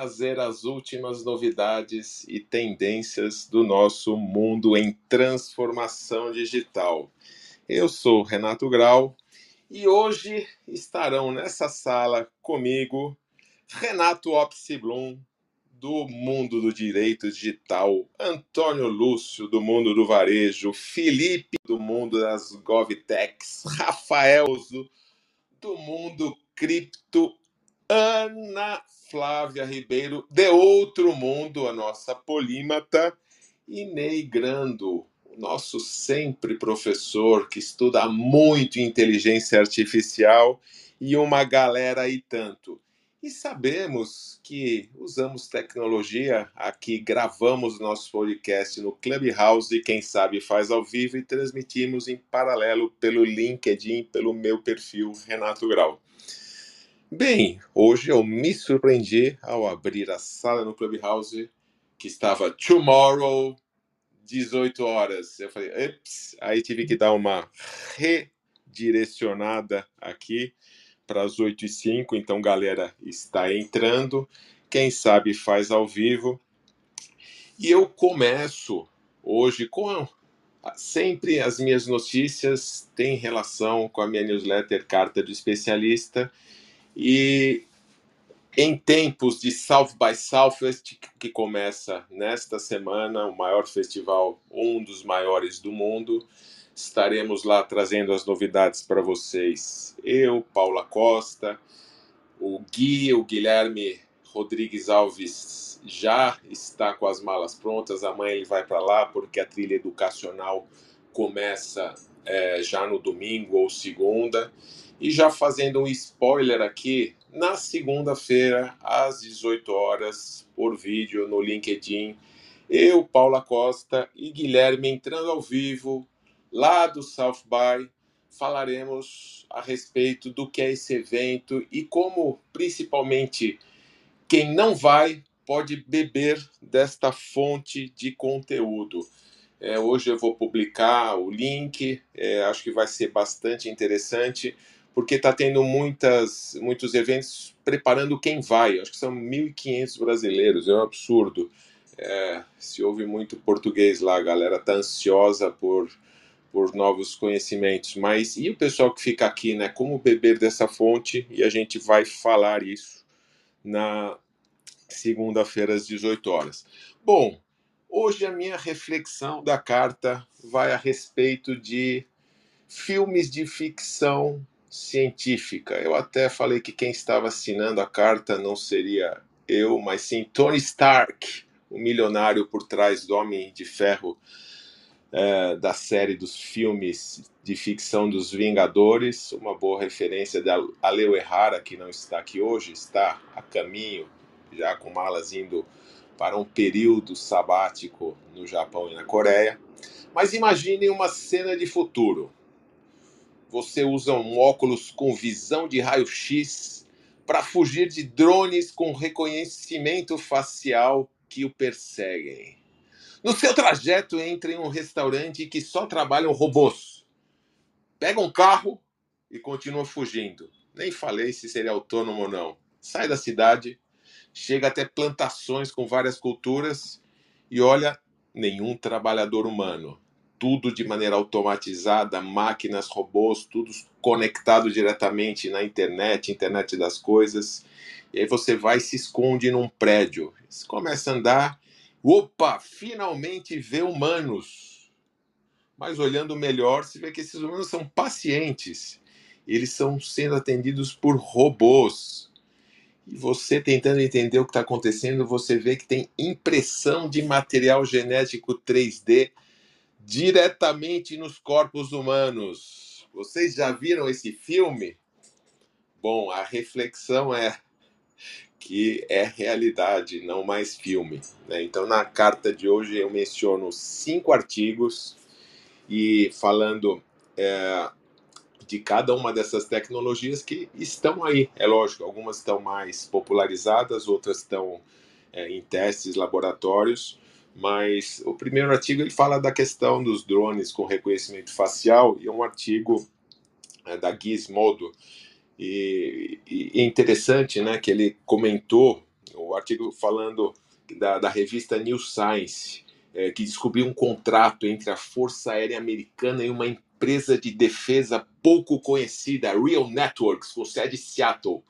trazer as últimas novidades e tendências do nosso mundo em transformação digital. Eu sou Renato Grau e hoje estarão nessa sala comigo Renato Opsiblum, do mundo do direito digital, Antônio Lúcio, do mundo do varejo, Felipe, do mundo das GovTechs, Rafael, do mundo cripto, Ana Flávia Ribeiro, de outro mundo, a nossa polímata, e Ney Grando, o nosso sempre professor que estuda muito inteligência artificial e uma galera aí tanto. E sabemos que usamos tecnologia aqui, gravamos nosso podcast no Clubhouse e quem sabe faz ao vivo e transmitimos em paralelo pelo LinkedIn, pelo meu perfil Renato Grau. Bem, hoje eu me surpreendi ao abrir a sala no Clubhouse que estava tomorrow 18 horas. Eu falei, ups, aí tive que dar uma redirecionada aqui para as 8 e 5 então galera está entrando. Quem sabe faz ao vivo. E eu começo hoje com sempre as minhas notícias têm relação com a minha newsletter Carta do Especialista e em tempos de South by Southwest, que começa nesta semana, o maior festival, um dos maiores do mundo, Estaremos lá trazendo as novidades para vocês. Eu, Paula Costa, o Gui, o Guilherme Rodrigues Alves já está com as malas prontas. Amanhã ele vai para lá porque a trilha educacional começa é, já no domingo ou segunda. E já fazendo um spoiler aqui, na segunda-feira, às 18 horas, por vídeo no LinkedIn, eu, Paula Costa e Guilherme entrando ao vivo lá do South by, falaremos a respeito do que é esse evento e como, principalmente, quem não vai pode beber desta fonte de conteúdo. É, hoje eu vou publicar o link, é, acho que vai ser bastante interessante, porque está tendo muitas, muitos eventos preparando quem vai. Acho que são 1.500 brasileiros, é um absurdo. É, se ouve muito português lá, a galera está ansiosa por por novos conhecimentos. Mas e o pessoal que fica aqui, né? Como beber dessa fonte? E a gente vai falar isso na segunda-feira às 18 horas. Bom, hoje a minha reflexão da carta vai a respeito de filmes de ficção científica. Eu até falei que quem estava assinando a carta não seria eu, mas sim Tony Stark, o milionário por trás do Homem de Ferro é, da série dos filmes de ficção dos Vingadores, uma boa referência da Aleu Errara, que não está aqui hoje, está a caminho, já com malas indo para um período sabático no Japão e na Coreia. Mas imagine uma cena de futuro. Você usa um óculos com visão de raio-x para fugir de drones com reconhecimento facial que o perseguem. No seu trajeto, entre em um restaurante que só trabalham robôs. Pega um carro e continua fugindo. Nem falei se seria autônomo ou não. Sai da cidade, chega até plantações com várias culturas e olha nenhum trabalhador humano. Tudo de maneira automatizada, máquinas, robôs, tudo conectado diretamente na internet, internet das coisas. E aí você vai e se esconde num prédio. Você começa a andar Opa, finalmente vê humanos. Mas olhando melhor, se vê que esses humanos são pacientes. Eles são sendo atendidos por robôs. E você tentando entender o que está acontecendo, você vê que tem impressão de material genético 3D diretamente nos corpos humanos. Vocês já viram esse filme? Bom, a reflexão é que é realidade, não mais filme. Né? Então, na carta de hoje, eu menciono cinco artigos e falando é, de cada uma dessas tecnologias que estão aí. É lógico, algumas estão mais popularizadas, outras estão é, em testes, laboratórios, mas o primeiro artigo ele fala da questão dos drones com reconhecimento facial e é um artigo é, da Gizmodo e, e, é interessante, né, que ele comentou o artigo falando da, da revista New Science é, que descobriu um contrato entre a Força Aérea Americana e uma empresa de defesa pouco conhecida, Real Networks, com sede em Seattle,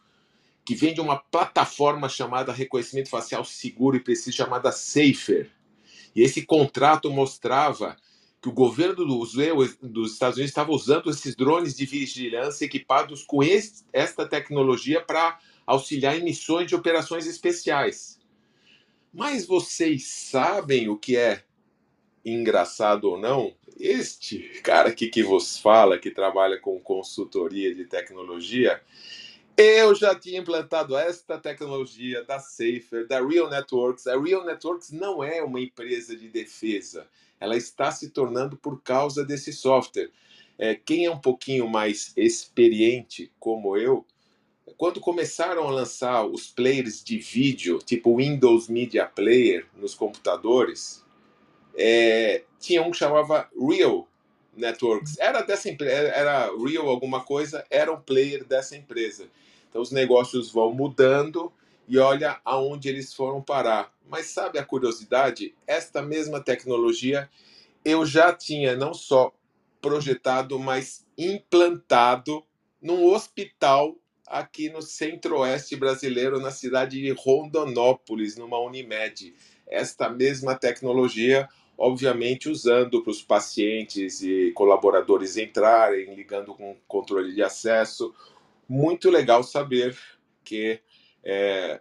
que vende uma plataforma chamada Reconhecimento Facial Seguro e Preciso, chamada Safer. E esse contrato mostrava que o governo dos, dos Estados Unidos estava usando esses drones de vigilância equipados com este, esta tecnologia para auxiliar em missões de operações especiais. Mas vocês sabem o que é engraçado ou não? Este cara aqui que vos fala, que trabalha com consultoria de tecnologia, eu já tinha implantado esta tecnologia da Safer, da Real Networks. A Real Networks não é uma empresa de defesa, ela está se tornando por causa desse software. É, quem é um pouquinho mais experiente, como eu, quando começaram a lançar os players de vídeo, tipo Windows Media Player, nos computadores, é, tinha um que chamava Real Networks. Era dessa empresa, era Real alguma coisa, era um player dessa empresa. Então os negócios vão mudando e olha aonde eles foram parar. Mas sabe a curiosidade? Esta mesma tecnologia eu já tinha não só projetado, mas implantado num hospital aqui no centro-oeste brasileiro, na cidade de Rondonópolis, numa Unimed. Esta mesma tecnologia, obviamente, usando para os pacientes e colaboradores entrarem, ligando com controle de acesso. Muito legal saber que é,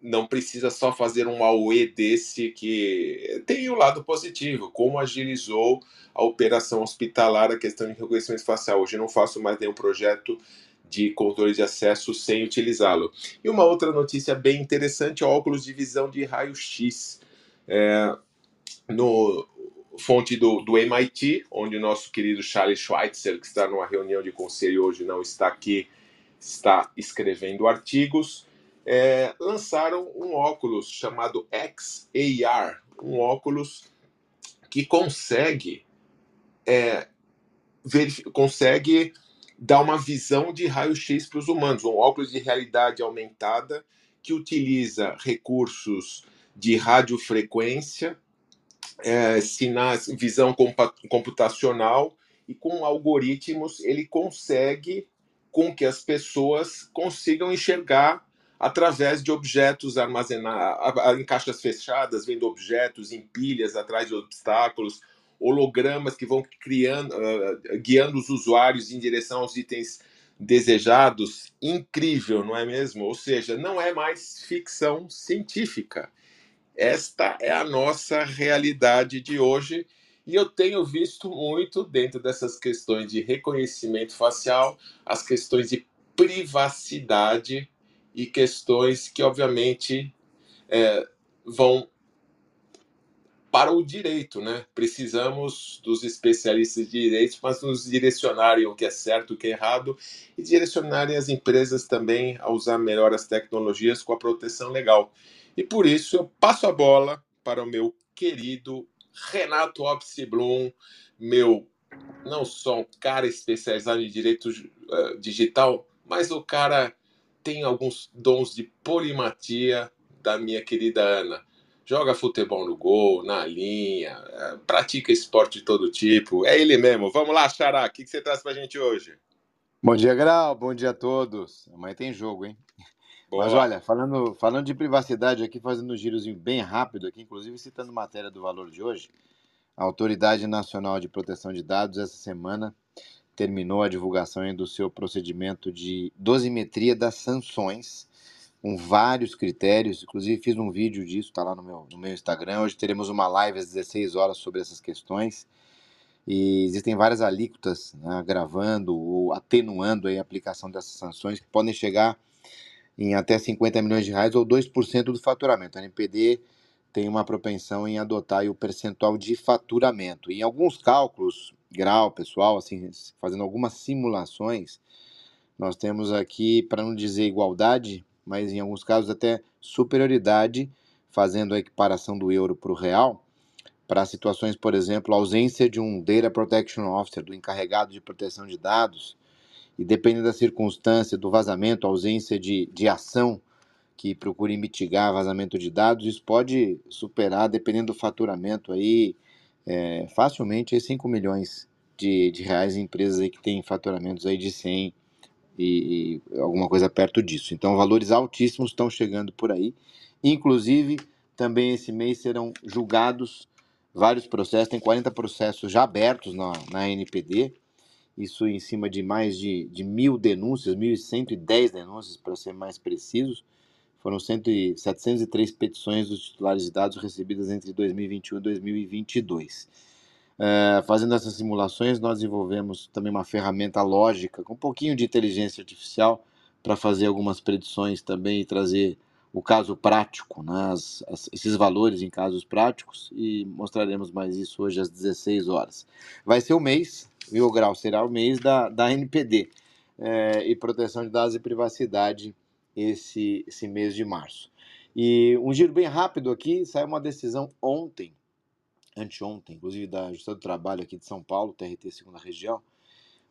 não precisa só fazer um AUE desse que tem o lado positivo, como agilizou a operação hospitalar, a questão de reconhecimento facial. Hoje não faço mais nenhum projeto de controle de acesso sem utilizá-lo. E uma outra notícia bem interessante: óculos de visão de raio-x. É, no fonte do, do MIT, onde o nosso querido Charles Schweitzer, que está numa reunião de conselho hoje, não está aqui, está escrevendo artigos, é, lançaram um óculos chamado XAR, um óculos que consegue é, consegue dá uma visão de raio-x para os humanos, um óculos de realidade aumentada que utiliza recursos de radiofrequência, é, sinais, visão computacional e com algoritmos ele consegue com que as pessoas consigam enxergar através de objetos armazenados em caixas fechadas, vendo objetos em pilhas atrás de obstáculos, hologramas que vão criando, uh, guiando os usuários em direção aos itens desejados. Incrível, não é mesmo? Ou seja, não é mais ficção científica. Esta é a nossa realidade de hoje e eu tenho visto muito dentro dessas questões de reconhecimento facial, as questões de privacidade e questões que, obviamente, é, vão para o direito, né? Precisamos dos especialistas de direito, mas nos direcionarem o que é certo, o que é errado e direcionarem as empresas também a usar melhor as tecnologias com a proteção legal. E por isso eu passo a bola para o meu querido Renato Opsi Blum, meu não só um cara especializado em direito uh, digital, mas o cara tem alguns dons de polimatia da minha querida Ana joga futebol no gol, na linha, é, pratica esporte de todo tipo. É ele mesmo. Vamos lá, Xará, o que, você traz pra gente hoje? Bom dia, Grau, bom dia a todos. Amanhã tem jogo, hein? Boa. Mas olha, falando, falando de privacidade aqui, fazendo um girozinho bem rápido aqui, inclusive citando matéria do valor de hoje, a Autoridade Nacional de Proteção de Dados essa semana terminou a divulgação do seu procedimento de dosimetria das sanções com vários critérios. Inclusive, fiz um vídeo disso, está lá no meu, no meu Instagram. Hoje teremos uma live às 16 horas sobre essas questões. E existem várias alíquotas né, agravando ou atenuando a aplicação dessas sanções que podem chegar em até 50 milhões de reais ou 2% do faturamento. A NPD tem uma propensão em adotar o percentual de faturamento. Em alguns cálculos, grau, pessoal, assim, fazendo algumas simulações, nós temos aqui, para não dizer igualdade, mas em alguns casos até superioridade fazendo a equiparação do euro para o real, para situações, por exemplo, ausência de um Data Protection Officer, do encarregado de proteção de dados, e dependendo da circunstância do vazamento, ausência de, de ação que procure mitigar vazamento de dados, isso pode superar, dependendo do faturamento aí, é, facilmente 5 milhões de, de reais em empresas aí que têm faturamentos aí de 100 e, e alguma coisa perto disso. Então, valores altíssimos estão chegando por aí. Inclusive, também esse mês serão julgados vários processos, tem 40 processos já abertos na, na NPD, isso em cima de mais de, de mil denúncias, 1.110 denúncias, para ser mais precisos. Foram 100, 703 petições dos titulares de dados recebidas entre 2021 e 2022. Uh, fazendo essas simulações, nós desenvolvemos também uma ferramenta lógica com um pouquinho de inteligência artificial para fazer algumas predições também e trazer o caso prático, né, as, as, esses valores em casos práticos, e mostraremos mais isso hoje às 16 horas. Vai ser o mês, e o grau será o mês da, da NPD é, e proteção de dados e privacidade esse, esse mês de março. E um giro bem rápido aqui, saiu uma decisão ontem anteontem, inclusive da Justiça do Trabalho aqui de São Paulo, TRT Segunda Região,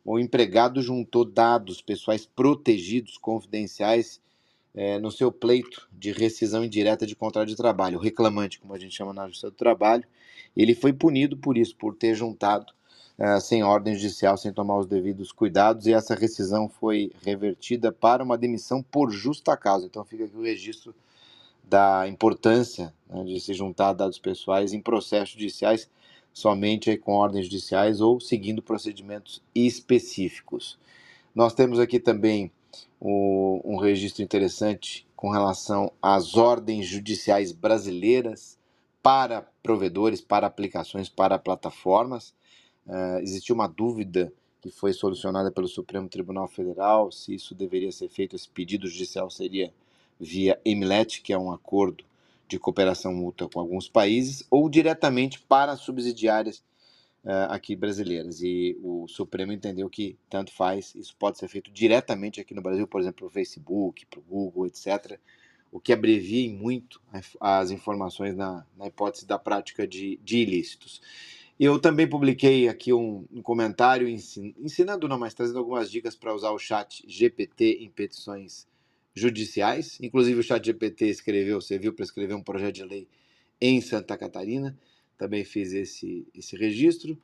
o empregado juntou dados pessoais protegidos, confidenciais, é, no seu pleito de rescisão indireta de contrato de trabalho, o reclamante, como a gente chama na Justiça do Trabalho, ele foi punido por isso, por ter juntado é, sem ordem judicial, sem tomar os devidos cuidados, e essa rescisão foi revertida para uma demissão por justa causa. Então fica aqui o registro da importância né, de se juntar dados pessoais em processos judiciais somente com ordens judiciais ou seguindo procedimentos específicos. Nós temos aqui também o, um registro interessante com relação às ordens judiciais brasileiras para provedores, para aplicações, para plataformas. Uh, existiu uma dúvida que foi solucionada pelo Supremo Tribunal Federal se isso deveria ser feito, esse pedido judicial seria via EMLET, que é um acordo de cooperação mútua com alguns países, ou diretamente para subsidiárias uh, aqui brasileiras. E o Supremo entendeu que tanto faz, isso pode ser feito diretamente aqui no Brasil, por exemplo, para o Facebook, para o Google, etc., o que abrevia muito as informações na, na hipótese da prática de, de ilícitos. Eu também publiquei aqui um, um comentário ensin, ensinando, não, mas trazendo algumas dicas para usar o chat GPT em petições judiciais. Inclusive o ChatGPT escreveu, você viu, para escrever um projeto de lei em Santa Catarina. Também fiz esse, esse registro.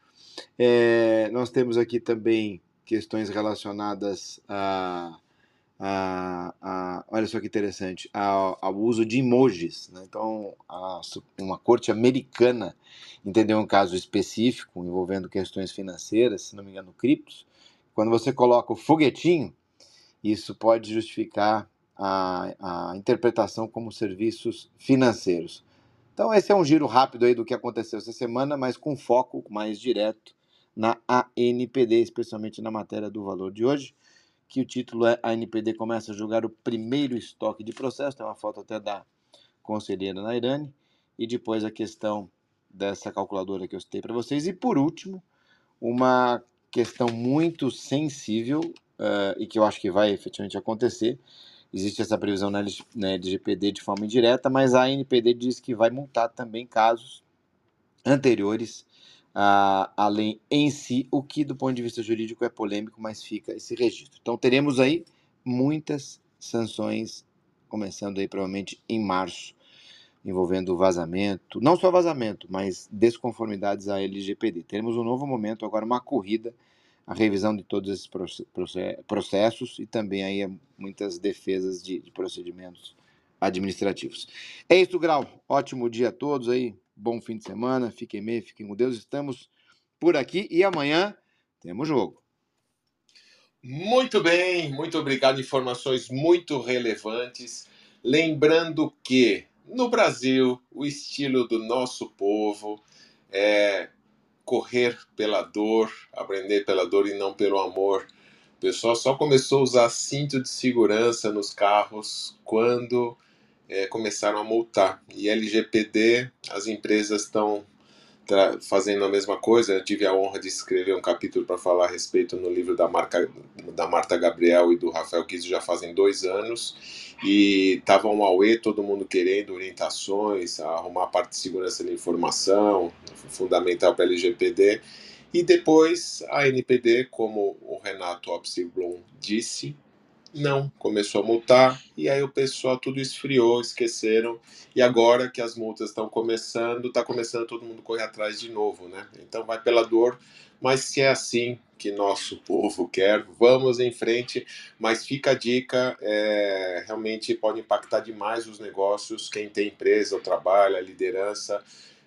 É, nós temos aqui também questões relacionadas a, a, a olha só que interessante, ao, uso de emojis. Né? Então, a, uma corte americana entendeu um caso específico envolvendo questões financeiras, se não me engano, criptos. Quando você coloca o foguetinho, isso pode justificar a, a interpretação como serviços financeiros. Então, esse é um giro rápido aí do que aconteceu essa semana, mas com foco mais direto na ANPD, especialmente na matéria do valor de hoje, que o título é A ANPD começa a julgar o primeiro estoque de processo, tem uma foto até da conselheira Nairane, e depois a questão dessa calculadora que eu citei para vocês. E por último, uma questão muito sensível uh, e que eu acho que vai efetivamente acontecer, Existe essa previsão na, LGPD de forma indireta, mas a NPD diz que vai multar também casos anteriores lei em si, o que do ponto de vista jurídico é polêmico, mas fica esse registro. Então teremos aí muitas sanções, começando aí provavelmente em março, envolvendo vazamento, não só vazamento, mas desconformidades à LGPD. Teremos um novo momento, agora uma corrida a revisão de todos esses processos e também aí muitas defesas de, de procedimentos administrativos. É isso, Grau. Ótimo dia a todos aí. Bom fim de semana. Fiquem bem, fiquem com Deus. Estamos por aqui e amanhã temos jogo. Muito bem, muito obrigado. Informações muito relevantes. Lembrando que no Brasil, o estilo do nosso povo é correr pela dor, aprender pela dor e não pelo amor. O pessoal só começou a usar cinto de segurança nos carros quando é, começaram a multar. E LGPD, as empresas estão fazendo a mesma coisa. Eu tive a honra de escrever um capítulo para falar a respeito no livro da, Marca, da Marta Gabriel e do Rafael Kiso já fazem dois anos. E tava um Aue, todo mundo querendo orientações, arrumar a parte de segurança da informação, fundamental para LGPD. E depois a NPD, como o Renato Opsiblom disse, não, começou a multar e aí o pessoal tudo esfriou, esqueceram. E agora que as multas estão começando, está começando todo mundo correr atrás de novo, né? Então vai pela dor, mas se é assim que nosso povo quer, vamos em frente. Mas fica a dica, é, realmente pode impactar demais os negócios, quem tem empresa, o trabalho, a liderança.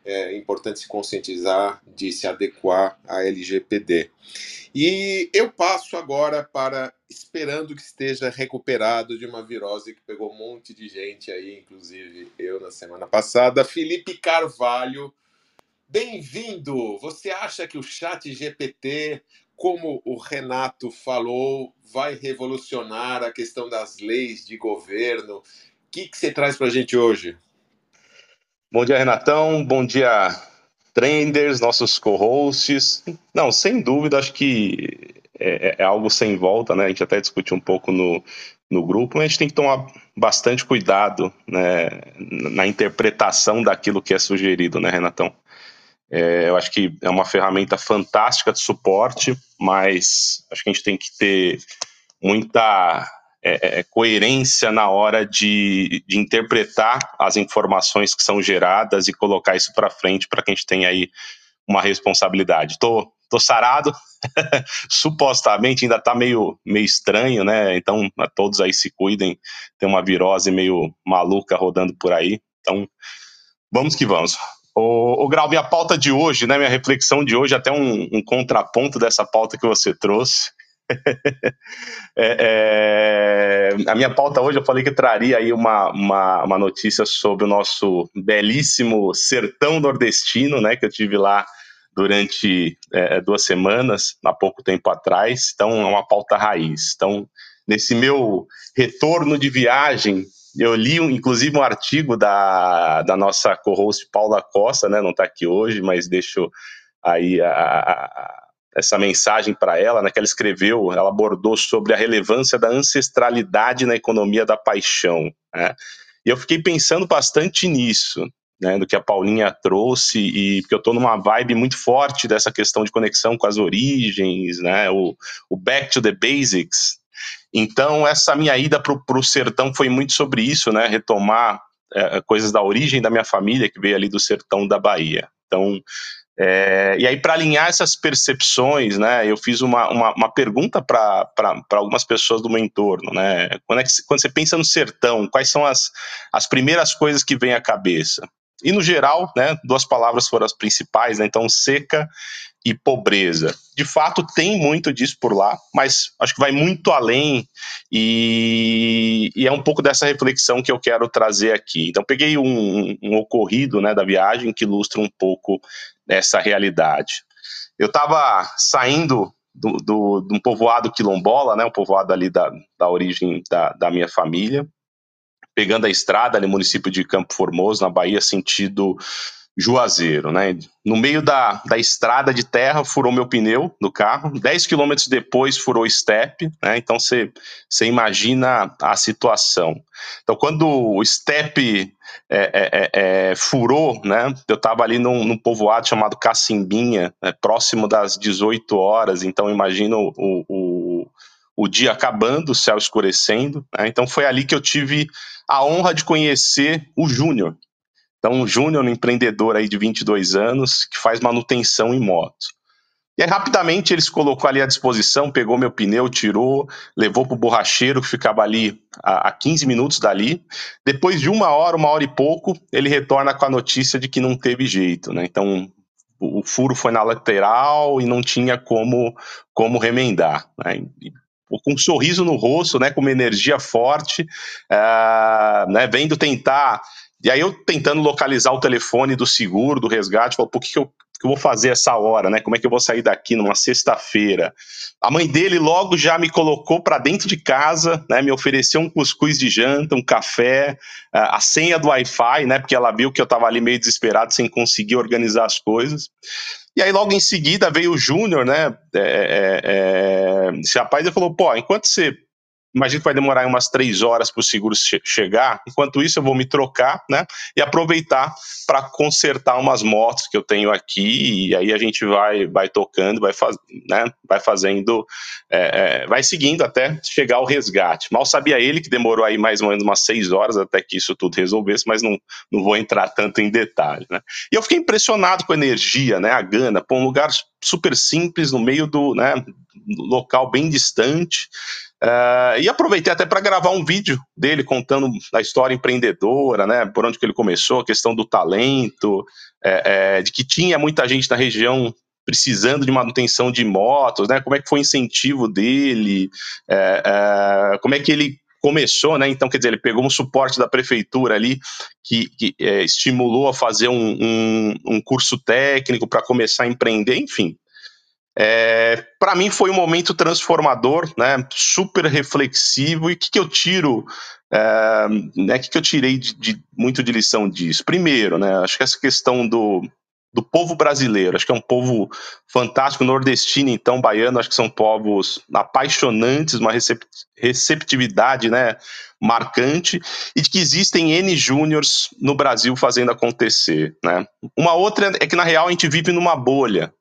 É importante se conscientizar de se adequar à LGPD. E eu passo agora para esperando que esteja recuperado de uma virose que pegou um monte de gente aí, inclusive eu na semana passada. Felipe Carvalho, bem-vindo! Você acha que o Chat GPT, como o Renato falou, vai revolucionar a questão das leis de governo? O que, que você traz para a gente hoje? Bom dia, Renatão. Bom dia, trenders, nossos co-hosts. Não, sem dúvida, acho que é, é, é, algo sem volta, né? A gente até discutiu um pouco no, no grupo, mas a gente tem que tomar bastante cuidado né, na interpretação daquilo que é sugerido, né, Renatão? É, eu acho que é uma ferramenta fantástica de suporte, mas acho que a gente tem que ter muita é, é coerência na hora de, de, interpretar as informações que são geradas e colocar isso para frente para que a gente tenha aí uma responsabilidade. Tô, tô sarado, supostamente ainda tá meio, meio estranho, né? Então, todos aí se cuidem, tem uma virose meio maluca rodando por aí. Então, vamos que vamos. O, o Grau, minha pauta de hoje, né, minha reflexão de hoje, até um, um contraponto dessa pauta que você trouxe. é, é, a minha pauta hoje eu falei que traria aí uma, uma, uma, notícia sobre o nosso belíssimo sertão nordestino, né, que eu tive lá durante é, duas semanas, há pouco tempo atrás. Então é uma pauta raiz. Então nesse meu retorno de viagem eu li, inclusive, um artigo da, da nossa co-host Paula Costa, né? Não está aqui hoje, mas deixo aí a, a essa mensagem para ela, né, que ela escreveu, ela abordou sobre a relevância da ancestralidade na economia da paixão. Né? E eu fiquei pensando bastante nisso, né, do que a Paulinha trouxe, e porque eu estou numa vibe muito forte dessa questão de conexão com as origens, né, o, o back to the basics. Então, essa minha ida para o sertão foi muito sobre isso, né, retomar é, coisas da origem da minha família, que veio ali do sertão da Bahia. Então, é, e aí, para alinhar essas percepções, né, eu fiz uma, uma, uma pergunta para algumas pessoas do meu entorno. Né, quando, é que, quando você pensa no sertão, quais são as, as primeiras coisas que vêm à cabeça? E, no geral, né, duas palavras foram as principais, né, então seca e pobreza. De fato, tem muito disso por lá, mas acho que vai muito além e, e é um pouco dessa reflexão que eu quero trazer aqui. Então, peguei um, um ocorrido né, da viagem que ilustra um pouco essa realidade. Eu estava saindo do, do, de um povoado quilombola, né, um povoado ali da, da origem da, da minha família, pegando a estrada ali, município de Campo Formoso, na Bahia, sentido Juazeiro, né? No meio da, da estrada de terra, furou meu pneu do carro. 10 quilômetros depois, furou step, né? Então, você imagina a situação. Então, quando o step é, é, é, é, furou, né? Eu estava ali num, num, povoado chamado Cacimbinha, né? próximo das 18 horas. Então, imagina o, o, o dia acabando, o céu escurecendo. Né? Então, foi ali que eu tive a honra de conhecer o Júnior, então, um júnior, um empreendedor aí de 22 anos, que faz manutenção em moto. E aí, rapidamente, ele se colocou ali à disposição, pegou meu pneu, tirou, levou para o borracheiro, que ficava ali a, a 15 minutos dali. Depois de uma hora, uma hora e pouco, ele retorna com a notícia de que não teve jeito, né? Então, o, o furo foi na lateral e não tinha como, como remendar. Né? E, com um sorriso no rosto, né, com uma energia forte, uh, né, vendo tentar e aí eu tentando localizar o telefone do seguro, do resgate, falo, por que, que eu que eu vou fazer essa hora, né? Como é que eu vou sair daqui numa sexta-feira? A mãe dele logo já me colocou para dentro de casa, né? Me ofereceu um cuscuz de janta, um café, a senha do Wi-Fi, né? Porque ela viu que eu estava ali meio desesperado sem conseguir organizar as coisas. E aí, logo em seguida, veio o Júnior, né? É, é, é, esse rapaz ele falou: pô, enquanto você imagino que vai demorar umas três horas para o seguro che chegar. Enquanto isso, eu vou me trocar, né? E aproveitar para consertar umas motos que eu tenho aqui. E aí a gente vai, vai tocando, vai, faz, né? vai fazendo, é, é, vai seguindo até chegar ao resgate. Mal sabia ele que demorou aí mais ou menos umas seis horas até que isso tudo resolvesse, mas não, não vou entrar tanto em detalhe, né? E eu fiquei impressionado com a energia, né? A Gana, pô, um lugar super simples no meio do, né? Local bem distante. Uh, e aproveitei até para gravar um vídeo dele contando a história empreendedora, né, por onde que ele começou, a questão do talento, é, é, de que tinha muita gente na região precisando de manutenção de motos, né, como é que foi o incentivo dele, é, como é que ele começou, né? Então, quer dizer, ele pegou um suporte da prefeitura ali que, que é, estimulou a fazer um, um, um curso técnico para começar a empreender, enfim. É, para mim foi um momento transformador, né? Super reflexivo. E o que, que eu tiro? É, né, que, que eu tirei de, de, muito de lição disso? Primeiro, né? Acho que essa questão do, do povo brasileiro, acho que é um povo fantástico, nordestino, então, baiano, acho que são povos apaixonantes, uma receptividade, né? marcante e que existem N júniors no Brasil fazendo acontecer, né? Uma outra é que na real a gente vive numa bolha,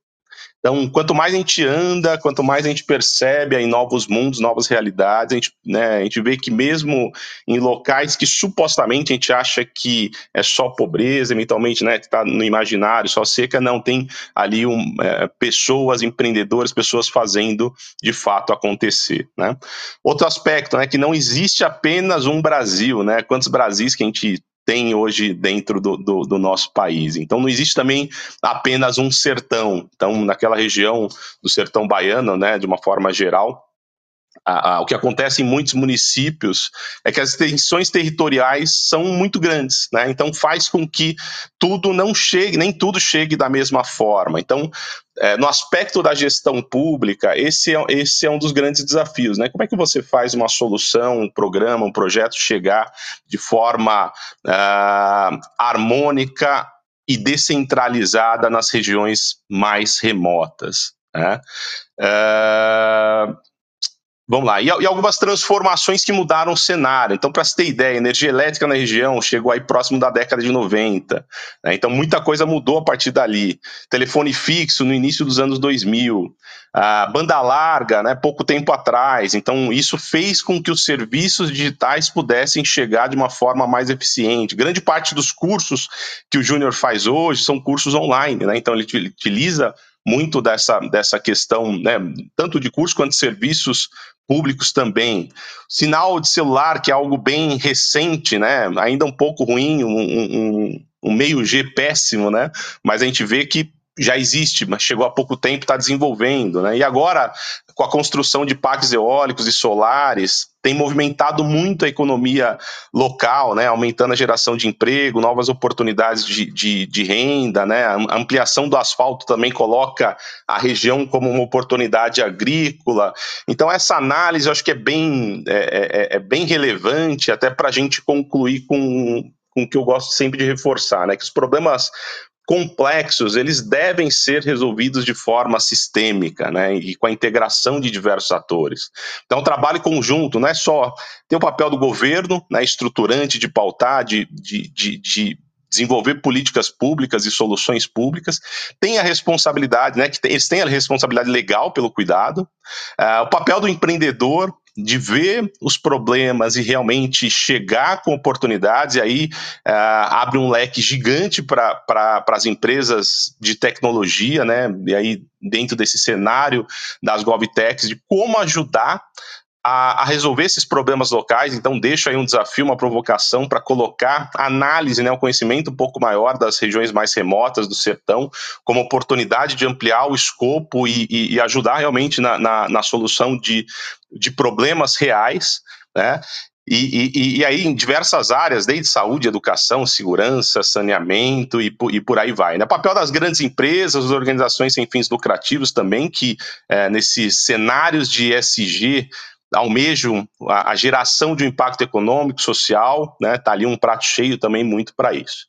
então, quanto mais a gente anda, quanto mais a gente percebe aí novos mundos, novas realidades, a gente, né, a gente vê que mesmo em locais que supostamente a gente acha que é só pobreza, eventualmente, né, que está no imaginário, só seca, não, tem ali um, é, pessoas, empreendedores, pessoas fazendo de fato acontecer, né. Outro aspecto, né, que não existe apenas um Brasil, né, quantos Brasis que a gente tem hoje dentro do, do, do, nosso país. Então não existe também apenas um sertão. Então, naquela região do sertão baiano, né, de uma forma geral, a, a, o que acontece em muitos municípios é que as extensões territoriais são muito grandes, né? Então faz com que tudo não chegue, nem tudo chegue da mesma forma. Então, é, no aspecto da gestão pública, esse é, esse é um dos grandes desafios, né? Como é que você faz uma solução, um programa, um projeto chegar de forma uh, harmônica e descentralizada nas regiões mais remotas? Né? Uh, Vamos lá. E, e, algumas transformações que mudaram o cenário. Então, para você ter ideia, a energia elétrica na região chegou aí próximo da década de 90. Né? Então, muita coisa mudou a partir dali. Telefone fixo no início dos anos 2000. A banda larga, né, pouco tempo atrás. Então, isso fez com que os serviços digitais pudessem chegar de uma forma mais eficiente. Grande parte dos cursos que o Júnior faz hoje são cursos online. Né? Então, ele utiliza muito dessa, dessa questão, né, tanto de curso quanto de serviços públicos também. Sinal de celular, que é algo bem recente, né, ainda um pouco ruim, um, um, um meio G péssimo, né, mas a gente vê que já existe, mas chegou há pouco tempo, está desenvolvendo. Né? E agora, com a construção de parques eólicos e solares, tem movimentado muito a economia local, né? aumentando a geração de emprego, novas oportunidades de, de, de renda. Né? A ampliação do asfalto também coloca a região como uma oportunidade agrícola. Então, essa análise eu acho que é bem, é, é, é bem relevante, até para a gente concluir com, com o que eu gosto sempre de reforçar, né? Que os problemas complexos, eles devem ser resolvidos de forma sistêmica, né, e com a integração de diversos atores. Então, o trabalho conjunto não é só ter o papel do governo, né, estruturante de pautar, de, de, de, de desenvolver políticas públicas e soluções públicas, tem a responsabilidade, né, que eles têm a responsabilidade legal pelo cuidado, uh, o papel do empreendedor, de ver os problemas e realmente chegar com oportunidades, e aí uh, abre um leque gigante para pra, as empresas de tecnologia, né? E aí, dentro desse cenário das GovTechs, de como ajudar a, a, resolver esses problemas locais. Então, deixo aí um desafio, uma provocação para colocar a análise, né, o conhecimento um pouco maior das regiões mais remotas do sertão, como oportunidade de ampliar o escopo e, e, e ajudar realmente na, na, na solução de, de problemas reais. Né? E, e, e, aí, em diversas áreas, desde saúde, educação, segurança, saneamento e, e por aí vai. Né? O papel das grandes empresas, das organizações sem fins lucrativos também, que é, nesses cenários de ESG almejam a, geração de um impacto econômico, social, né? Tá ali um prato cheio também muito para isso.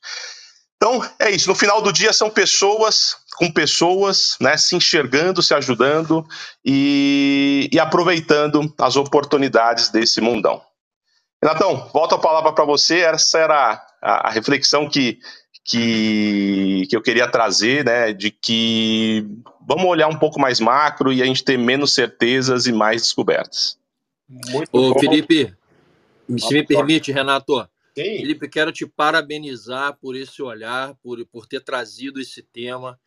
Então, é isso. No final do dia, são pessoas com pessoas, né, se enxergando, se ajudando e, e aproveitando as oportunidades desse mundão. Renatão, volto a palavra para você. Essa era a, a, reflexão que, que, que eu queria trazer, né, de que vamos olhar um pouco mais macro e a gente ter menos certezas e mais descobertas. Muito Ô, bom. Felipe, se me permite, Renato, Sim. Felipe, quero te parabenizar por esse olhar, por, por ter trazido esse tema.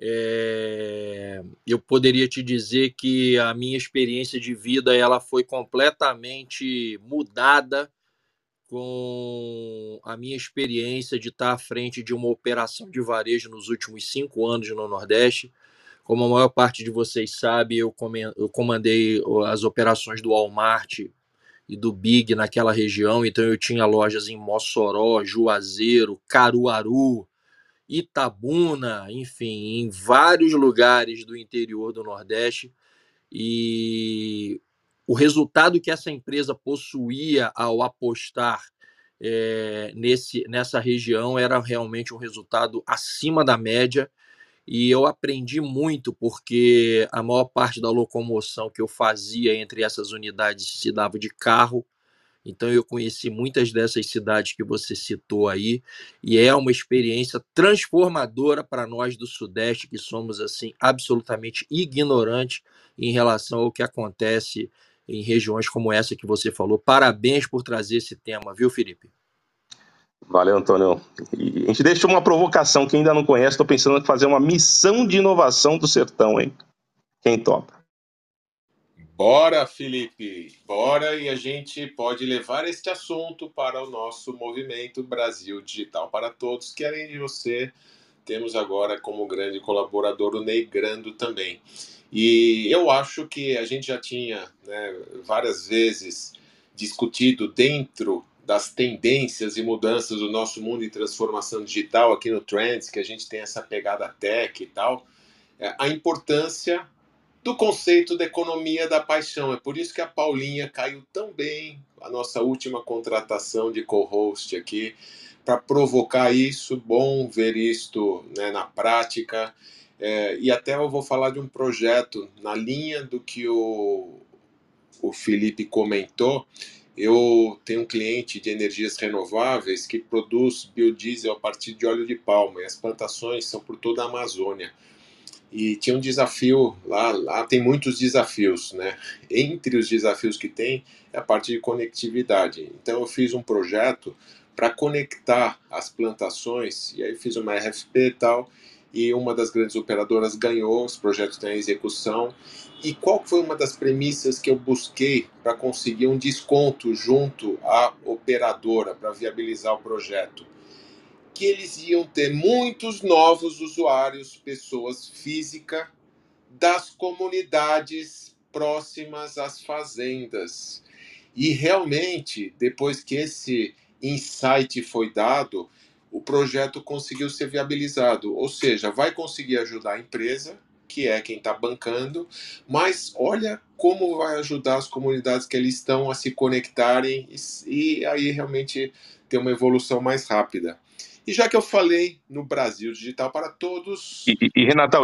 É, eu poderia te dizer que a minha experiência de vida ela foi completamente mudada com a minha experiência de estar à frente de uma operação de varejo nos últimos cinco anos no Nordeste. Como a maior parte de vocês sabe, eu comandei as operações do Walmart e do Big naquela região, então eu tinha lojas em Mossoró, Juazeiro, Caruaru, Itabuna, enfim, em vários lugares do interior do Nordeste. E o resultado que essa empresa possuía ao apostar é, nesse, nessa região era realmente um resultado acima da média. E eu aprendi muito porque a maior parte da locomoção que eu fazia entre essas unidades se dava de carro então eu conheci muitas dessas cidades que você citou aí e é uma experiência transformadora para nós do Sudeste que somos assim absolutamente ignorantes em relação ao que acontece em regiões como essa que você falou. Parabéns por trazer esse tema, viu, Felipe? Valeu, Antônio. E a gente deixa uma provocação. Quem ainda não conhece, estou pensando em fazer uma missão de inovação do sertão, hein? Quem topa? Bora, Felipe, bora e a gente pode levar este assunto para o nosso movimento Brasil Digital para Todos, que além de você, temos agora como grande colaborador o Ney Grando também. E eu acho que a gente já tinha né, várias vezes discutido dentro das tendências e mudanças do nosso mundo de transformação digital aqui no Trends, que a gente tem essa pegada tech e tal, é, a importância do conceito da economia da paixão. É por isso que a Paulinha caiu tão bem, a nossa última contratação de co-host aqui, para provocar isso. Bom ver isto né, na prática. É, e até eu vou falar de um projeto na linha do que o, o Felipe comentou. Eu tenho um cliente de energias renováveis que produz biodiesel a partir de óleo de palma e as plantações são por toda a Amazônia. E tinha um desafio lá, lá tem muitos desafios, né? Entre os desafios que tem é a parte de conectividade. Então eu fiz um projeto para conectar as plantações e aí fiz uma RFP e tal e uma das grandes operadoras ganhou, os projetos estão em execução. E qual foi uma das premissas que eu busquei para conseguir um desconto junto à operadora para viabilizar o projeto? que eles iam ter muitos novos usuários, pessoas físicas, das comunidades próximas às fazendas. E realmente, depois que esse insight foi dado, o projeto conseguiu ser viabilizado. Ou seja, vai conseguir ajudar a empresa, que é quem está bancando, mas olha como vai ajudar as comunidades que eles estão a se conectarem e, e aí realmente ter uma evolução mais rápida. E já que eu falei no Brasil Digital para Todos. E, e Renato,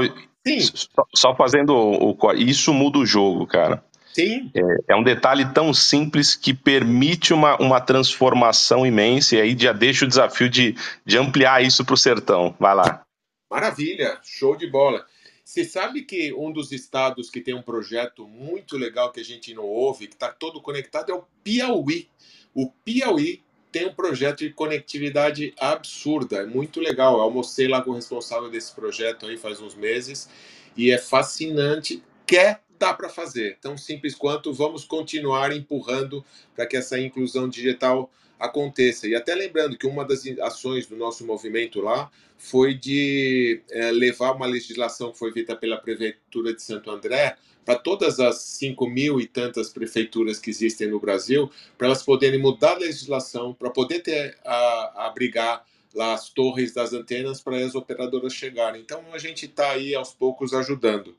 só, só, fazendo o, o. Isso muda o jogo, cara. Sim. É, é, um detalhe tão simples que permite uma, uma transformação imensa, e aí já deixa o desafio de, de ampliar isso para o sertão. Vai lá. Maravilha, show de bola. Você sabe que um dos estados que tem um projeto muito legal que a gente não ouve, que está todo conectado, é o Piauí. O Piauí tem um projeto de conectividade absurda, é muito legal. Eu almocei lá com o responsável desse projeto aí faz uns meses e é fascinante. Quer, dá para fazer. Tão simples quanto vamos continuar empurrando para que essa inclusão digital aconteça. E até lembrando que uma das ações do nosso movimento lá foi de é, levar uma legislação que foi feita pela Prefeitura de Santo André para todas as 5 mil e tantas prefeituras que existem no Brasil, para elas poderem mudar a legislação, para poder ter, a, abrigar lá as torres das antenas para as operadoras chegarem. Então a gente está aí aos poucos ajudando.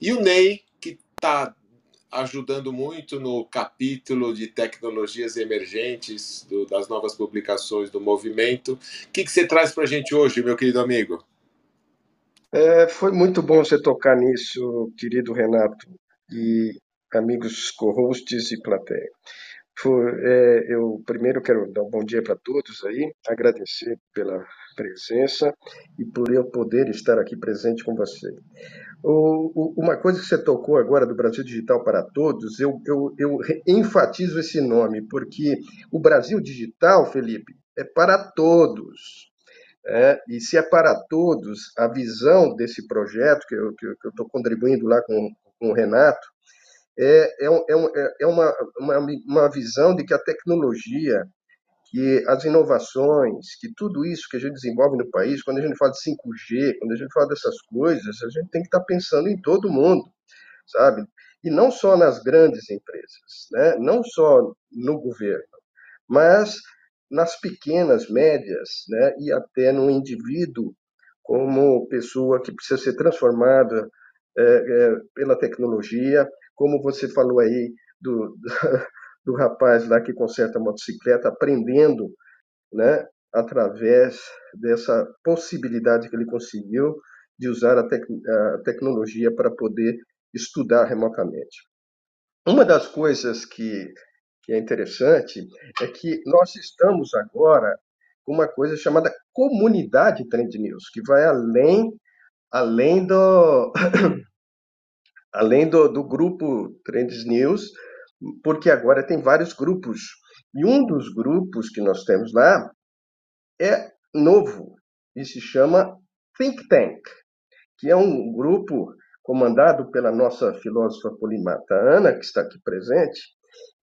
E o Ney, que está ajudando muito no capítulo de tecnologias emergentes do, das novas publicações do movimento. O que, que você traz para a gente hoje, meu querido amigo? É, foi muito bom você tocar nisso, querido Renato, e amigos co-hosts e plateia. Foi, é, eu primeiro quero dar um bom dia para todos aí, agradecer pela presença e por eu poder estar aqui presente com você. Uma coisa que você tocou agora do Brasil Digital para Todos, eu, eu, eu enfatizo esse nome, porque o Brasil Digital, Felipe, é para todos. É, e se é para todos, a visão desse projeto, que eu estou contribuindo lá com, com o Renato, é, é, é, é uma, uma, uma visão de que a tecnologia, que as inovações, que tudo isso que a gente desenvolve no país, quando a gente fala de 5G, quando a gente fala dessas coisas, a gente tem que estar pensando em todo mundo, sabe? E não só nas grandes empresas, né? não só no governo, mas nas pequenas, médias, né? e até no indivíduo como pessoa que precisa ser transformada é, é, pela tecnologia, como você falou aí do, do, do rapaz lá que conserta a motocicleta, aprendendo, né, através dessa possibilidade que ele conseguiu de usar a, tec a tecnologia para poder estudar remotamente. Uma das coisas que, que é interessante é que nós estamos agora com uma coisa chamada comunidade Trend News, que vai além além do além do, do grupo Trends News, porque agora tem vários grupos. E um dos grupos que nós temos lá é novo e se chama Think Tank, que é um grupo comandado pela nossa filósofa polimata Ana, que está aqui presente,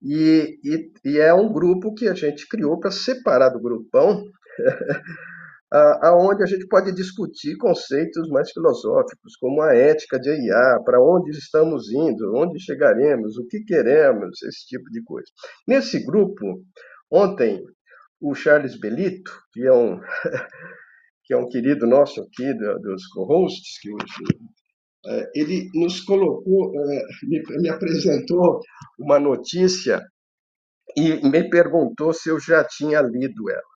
e, e, e é um grupo que a gente criou para separar do grupão aonde a gente pode discutir conceitos mais filosóficos, como a ética de IA, para onde estamos indo, onde chegaremos, o que queremos, esse tipo de coisa. Nesse grupo, ontem, o Charles Belito, que é um, que é um querido nosso aqui dos co-hosts, que é, ele nos colocou, é, me apresentou uma notícia e me perguntou se eu já tinha lido ela.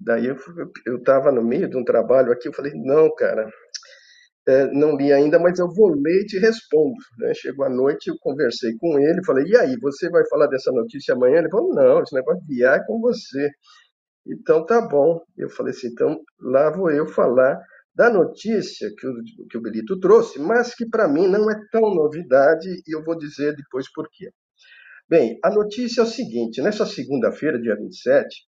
Daí eu estava no meio de um trabalho aqui, eu falei, não, cara, é, não li ainda, mas eu vou ler e te respondo. Né? Chegou a noite, eu conversei com ele, falei, e aí, você vai falar dessa notícia amanhã? Ele falou, não, esse negócio de IA é com você. Então tá bom. Eu falei assim, então lá vou eu falar da notícia que o, que o Belito trouxe, mas que para mim não é tão novidade e eu vou dizer depois por quê. Bem, a notícia é o seguinte: nessa segunda-feira, dia 27, eh,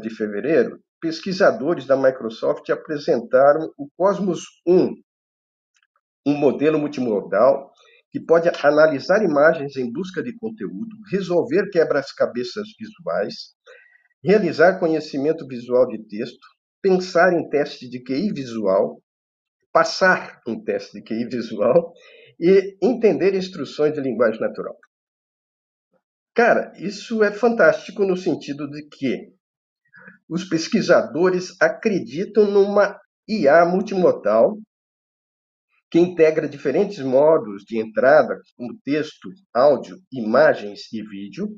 de fevereiro, pesquisadores da Microsoft apresentaram o Cosmos 1, um modelo multimodal que pode analisar imagens em busca de conteúdo, resolver quebras-cabeças visuais, realizar conhecimento visual de texto, pensar em teste de QI visual, passar um teste de QI visual e entender instruções de linguagem natural. Cara, isso é fantástico no sentido de que os pesquisadores acreditam numa IA multimodal que integra diferentes modos de entrada, como texto, áudio, imagens e vídeo,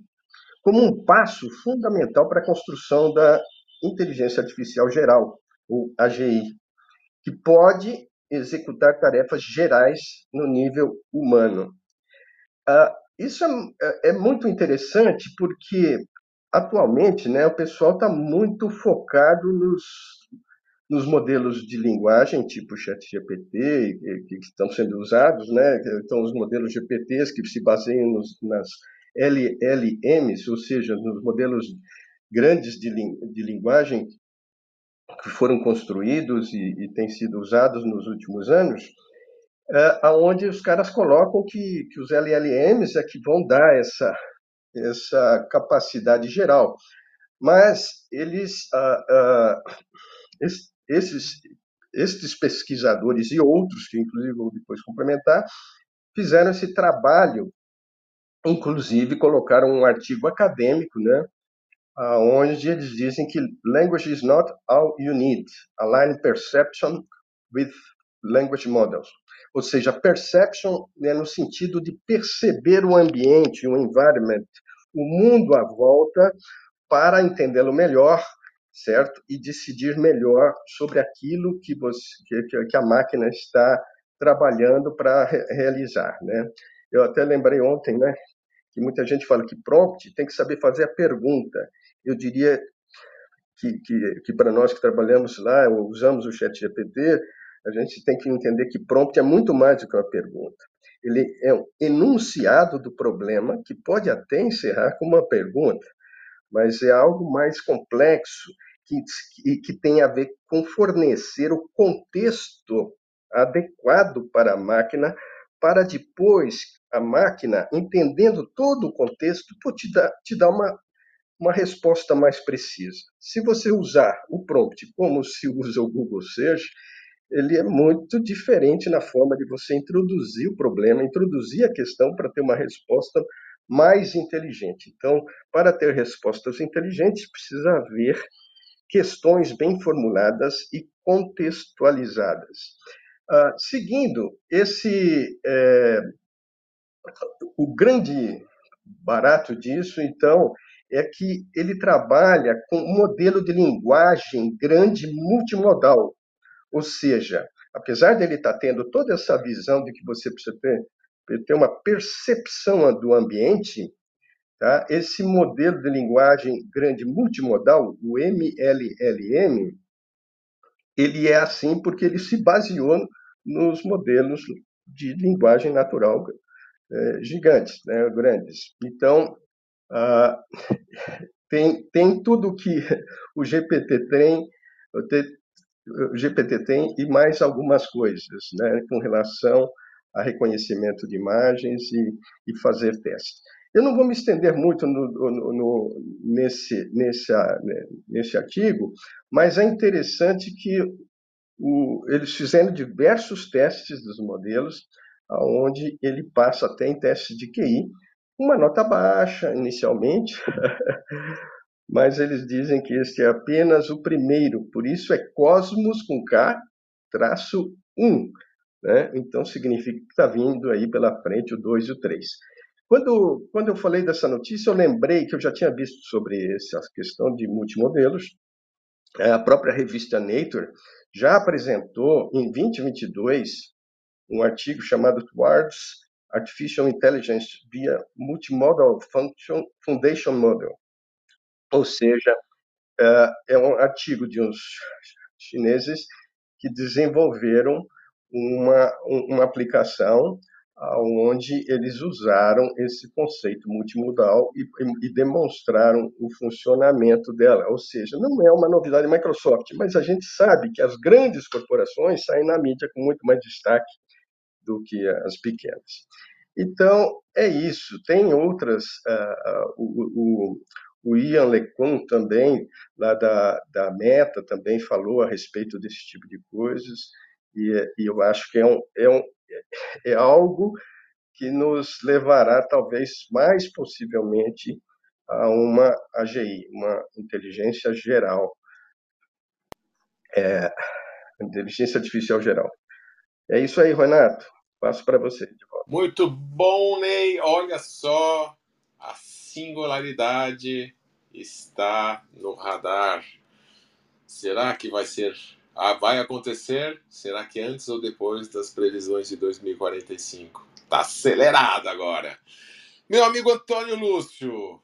como um passo fundamental para a construção da inteligência artificial geral, ou AGI, que pode executar tarefas gerais no nível humano. Ah, isso é, é muito interessante porque atualmente, né, o pessoal está muito focado nos, nos modelos de linguagem, tipo ChatGPT, que, estão sendo usados, né, então os modelos GPTs que se baseiam nos, nas LLMs, ou seja, nos modelos grandes de, de linguagem que foram construídos e, e têm sido usados nos últimos anos, é, aonde os caras colocam que, que os LLMs é que vão dar essa essa capacidade geral. mas eles, ah, ah, esses, esses pesquisadores e outros, que inclusive vou depois complementar, fizeram esse trabalho, inclusive colocaram um artigo acadêmico, né, onde eles dizem que language is not all you need, align perception with language models. Ou seja, perception né, no sentido de perceber o ambiente, o environment, o mundo à volta, para entendê-lo melhor, certo? E decidir melhor sobre aquilo que, você, que, que a máquina está trabalhando para re realizar, né? Eu até lembrei ontem, né, que muita gente fala que prompt tem que saber fazer a pergunta. Eu diria que, que, que para nós que trabalhamos lá, usamos o chat GPT, a gente tem que entender que prompt é muito mais do que uma pergunta. Ele é um enunciado do problema que pode até encerrar com uma pergunta, mas é algo mais complexo que, que, que tem a ver com fornecer o contexto adequado para a máquina, para depois a máquina, entendendo todo o contexto, te dar, te uma, uma resposta mais precisa. Se você usar o prompt como se usa o Google Search, ele é muito diferente na forma de você introduzir o problema, introduzir a questão para ter uma resposta mais inteligente. Então, para ter respostas inteligentes, precisa haver questões bem formuladas e contextualizadas. Uh, seguindo, esse é, o grande barato disso, então, é que ele trabalha com um modelo de linguagem grande multimodal, ou seja, apesar dele estar tá tendo toda essa visão de que você precisa ter, ter uma percepção do ambiente, tá? esse modelo de linguagem grande multimodal, o MLLM, ele é assim porque ele se baseou nos modelos de linguagem natural é, gigantes, né, grandes. Então, ah, tem, tem tudo que o GPT tem, o GPT tem e mais algumas coisas, né, com relação a reconhecimento de imagens e, e fazer testes. Eu não vou me estender muito no, no, no, nesse, nesse, né, nesse artigo, mas é interessante que o, eles fizeram diversos testes dos modelos, onde ele passa até em testes de QI, uma nota baixa inicialmente, mas eles dizem que este é apenas o primeiro, por isso é Cosmos com K, traço 1. Né? Então significa que está vindo aí pela frente o 2 e o 3. Quando, quando eu falei dessa notícia, eu lembrei que eu já tinha visto sobre essa questão de multimodelos. É, a própria revista Nature já apresentou em 2022 um artigo chamado Towards Artificial Intelligence via Multimodal Function Foundation Model. Ou seja, é, é um artigo de uns chineses que desenvolveram uma, uma aplicação onde eles usaram esse conceito multimodal e, e, demonstraram o funcionamento dela. Ou seja, não é uma novidade da Microsoft, mas a gente sabe que as grandes corporações saem na mídia com muito mais destaque do que as pequenas. Então, é isso. Tem outras. Uh, uh, o, o, o Ian LeCun também, lá da, da Meta, também falou a respeito desse tipo de coisas, e, e eu acho que é, um, é, um, é algo que nos levará, talvez, mais possivelmente, a uma AGI, uma inteligência geral, é, inteligência artificial geral. É isso aí, Renato. Passo para você. Muito bom, Ney. Olha só, a singularidade está no radar. Será que vai ser ah, vai acontecer? Será que antes ou depois das previsões de 2045? Tá acelerado agora. Meu amigo Antônio Lúcio,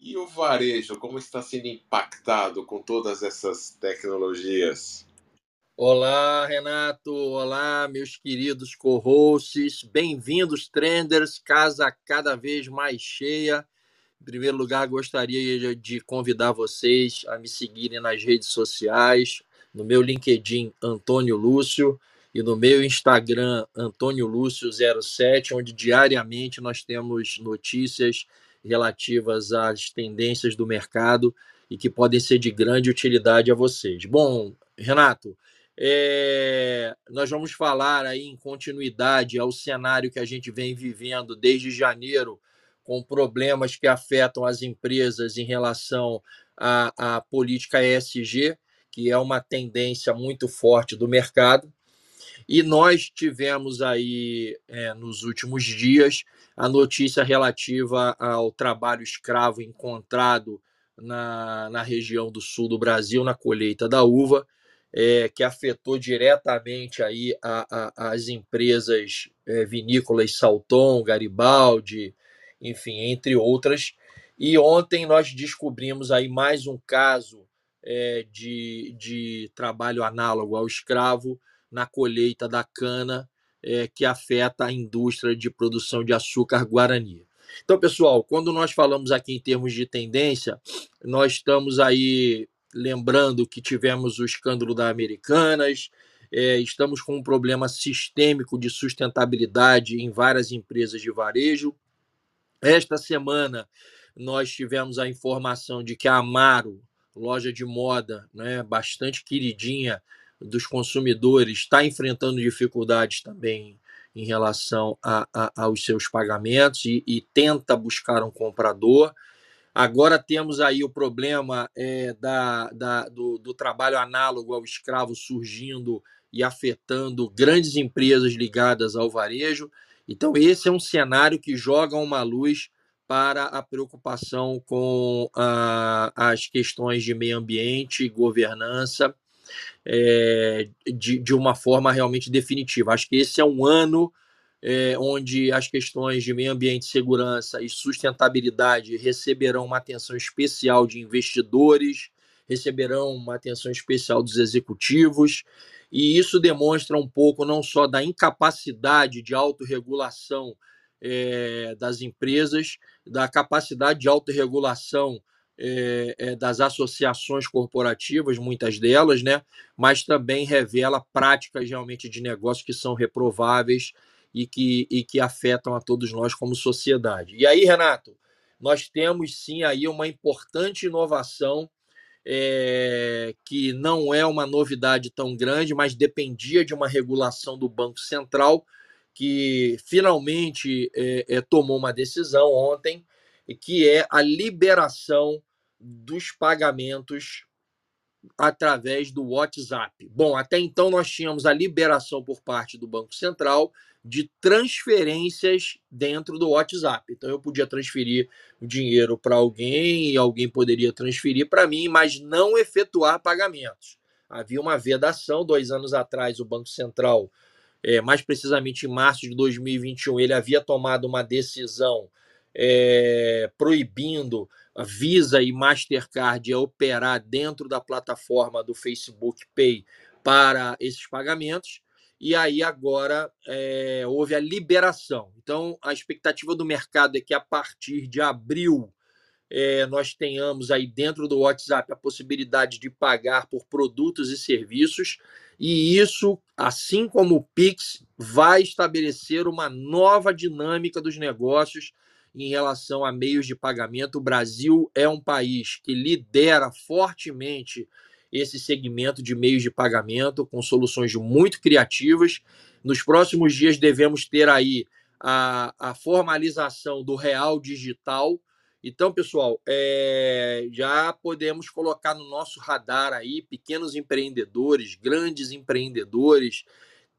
e o varejo, como está sendo impactado com todas essas tecnologias? Olá, Renato. Olá, meus queridos co-hosts. Bem-vindos, trenders. Casa cada vez mais cheia. Em primeiro lugar, gostaria de convidar vocês a me seguirem nas redes sociais, no meu LinkedIn Antônio Lúcio e no meu Instagram Antônio Lúcio07, onde diariamente nós temos notícias relativas às tendências do mercado e que podem ser de grande utilidade a vocês. Bom, Renato, é, nós vamos falar aí em continuidade ao cenário que a gente vem vivendo desde janeiro, com problemas que afetam as empresas em relação à, à política ESG, que é uma tendência muito forte do mercado. E nós tivemos aí, é, nos últimos dias, a notícia relativa ao trabalho escravo encontrado na, na região do sul do Brasil, na colheita da uva, é, que afetou diretamente aí a, a, as empresas é, vinícolas Salton, Garibaldi, enfim, entre outras. E ontem nós descobrimos aí mais um caso é, de, de trabalho análogo ao escravo na colheita da cana, é, que afeta a indústria de produção de açúcar Guarani. Então, pessoal, quando nós falamos aqui em termos de tendência, nós estamos aí lembrando que tivemos o escândalo da Americanas, é, estamos com um problema sistêmico de sustentabilidade em várias empresas de varejo. Esta semana nós tivemos a informação de que a Amaro, loja de moda, né, bastante queridinha dos consumidores, está enfrentando dificuldades também em relação a, a, aos seus pagamentos e, e tenta buscar um comprador. Agora temos aí o problema é, da, da, do, do, trabalho análogo ao escravo surgindo e afetando grandes empresas ligadas ao varejo. Então, esse é um cenário que joga uma luz para a preocupação com a, as questões de meio ambiente, governança, é, de, de uma forma realmente definitiva. Acho que esse é um ano é, onde as questões de meio ambiente, segurança e sustentabilidade receberão uma atenção especial de investidores, receberão uma atenção especial dos executivos, e isso demonstra um pouco não só da incapacidade de autorregulação é, das empresas, da capacidade de autorregulação é, é, das associações corporativas, muitas delas, né? mas também revela práticas realmente de negócio que são reprováveis e que, e que afetam a todos nós como sociedade. E aí, Renato, nós temos sim aí uma importante inovação é, que não é uma novidade tão grande, mas dependia de uma regulação do Banco Central, que finalmente é, é, tomou uma decisão ontem, que é a liberação dos pagamentos através do WhatsApp. Bom, até então nós tínhamos a liberação por parte do Banco Central de transferências dentro do WhatsApp. Então eu podia transferir o dinheiro para alguém e alguém poderia transferir para mim, mas não efetuar pagamentos. Havia uma vedação dois anos atrás, o Banco Central, é, mais precisamente em março de 2021, ele havia tomado uma decisão é, proibindo a Visa e Mastercard a operar dentro da plataforma do Facebook Pay para esses pagamentos e aí agora é, houve a liberação. Então, a expectativa do mercado é que a partir de abril é, nós tenhamos aí dentro do WhatsApp a possibilidade de pagar por produtos e serviços, e isso, assim como o Pix, vai estabelecer uma nova dinâmica dos negócios em relação a meios de pagamento. O Brasil é um país que lidera fortemente esse segmento de meios de pagamento com soluções muito criativas. Nos próximos dias devemos ter aí a, a formalização do real digital. Então, pessoal, é, já podemos colocar no nosso radar aí pequenos empreendedores, grandes empreendedores,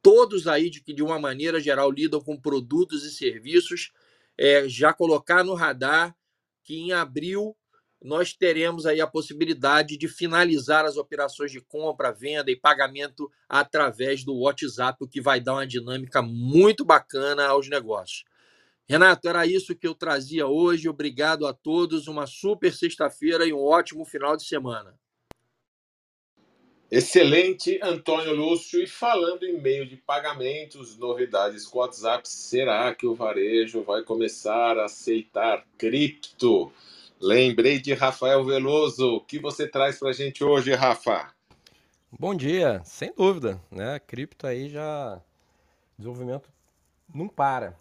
todos aí de que de uma maneira geral lidam com produtos e serviços, é, já colocar no radar que em abril nós teremos aí a possibilidade de finalizar as operações de compra, venda e pagamento através do WhatsApp, o que vai dar uma dinâmica muito bacana aos negócios. Renato, era isso que eu trazia hoje. Obrigado a todos. Uma super sexta-feira e um ótimo final de semana. Excelente, Antônio Lúcio. E falando em meio de pagamentos, novidades com o WhatsApp, será que o varejo vai começar a aceitar cripto? Lembrei de Rafael Veloso. O que você traz para a gente hoje, Rafa? Bom dia, sem dúvida, né? Cripto aí já desenvolvimento não para.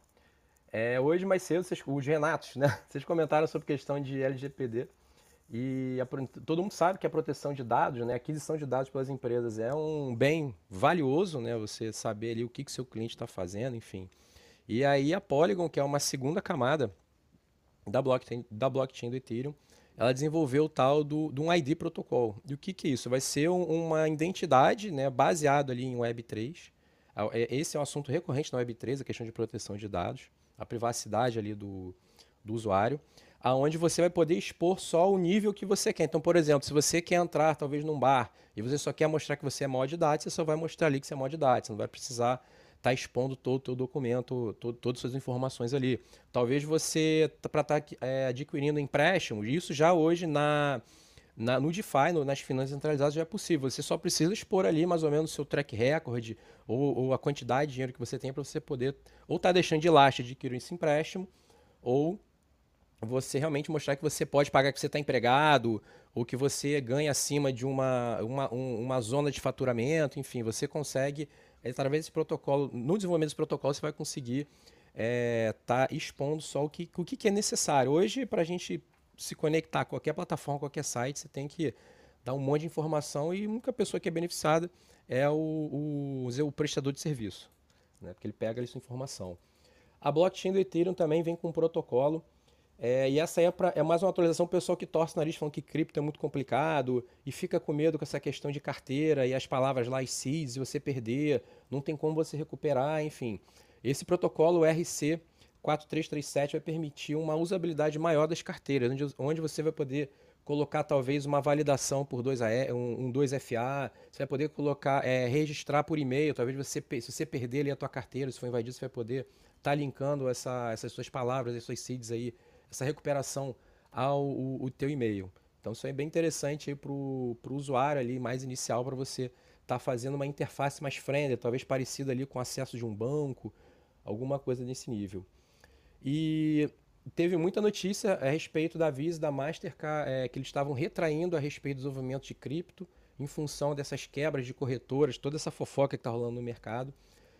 É, hoje mais cedo vocês, os Renatos, né? Vocês comentaram sobre questão de LGPD E a, todo mundo sabe que a proteção de dados, né, a aquisição de dados pelas empresas é um bem valioso, né, você saber ali o que, que seu cliente está fazendo, enfim. E aí a Polygon, que é uma segunda camada da blockchain, da blockchain do Ethereum, ela desenvolveu o tal do, do um ID protocol. E o que, que é isso? Vai ser um, uma identidade né, baseado ali em Web3. É, esse é um assunto recorrente na Web3, a questão de proteção de dados, a privacidade ali do, do usuário aonde você vai poder expor só o nível que você quer. Então, por exemplo, se você quer entrar talvez num bar e você só quer mostrar que você é maior de idade, você só vai mostrar ali que você é maior de idade. Você não vai precisar estar tá expondo todo o teu documento, todo, todas as suas informações ali. Talvez você, para estar tá, é, adquirindo empréstimos, isso já hoje na, na, no DeFi, no, nas finanças centralizadas, já é possível. Você só precisa expor ali mais ou menos o seu track record ou, ou a quantidade de dinheiro que você tem para você poder ou estar tá deixando de lastro adquirir esse empréstimo ou você realmente mostrar que você pode pagar que você está empregado ou que você ganha acima de uma, uma, um, uma zona de faturamento, enfim, você consegue, através desse protocolo, no desenvolvimento desse protocolo, você vai conseguir estar é, tá expondo só o que, o que é necessário. Hoje, para a gente se conectar a qualquer plataforma, qualquer site, você tem que dar um monte de informação e a única pessoa que é beneficiada é o, o, o prestador de serviço, né? porque ele pega essa informação. A blockchain do Ethereum também vem com um protocolo é, e essa é, pra, é mais uma atualização pessoal que torce o nariz falando que cripto é muito complicado e fica com medo com essa questão de carteira e as palavras lá, seeds, e você perder, não tem como você recuperar, enfim. Esse protocolo RC 4337 vai permitir uma usabilidade maior das carteiras, onde, onde você vai poder colocar talvez uma validação por 2 um, um 2FA, você vai poder colocar, é, registrar por e-mail, talvez você, se você perder ali a tua carteira, se for invadido, você vai poder estar tá linkando essa, essas suas palavras, essas suas seeds aí essa recuperação ao o, o teu e-mail. Então isso é bem interessante para o usuário ali mais inicial para você estar tá fazendo uma interface mais friendly, talvez parecida ali com acesso de um banco, alguma coisa nesse nível. E teve muita notícia a respeito da Visa e da Mastercard, é, que eles estavam retraindo a respeito do desenvolvimento de cripto em função dessas quebras de corretoras, toda essa fofoca que está rolando no mercado.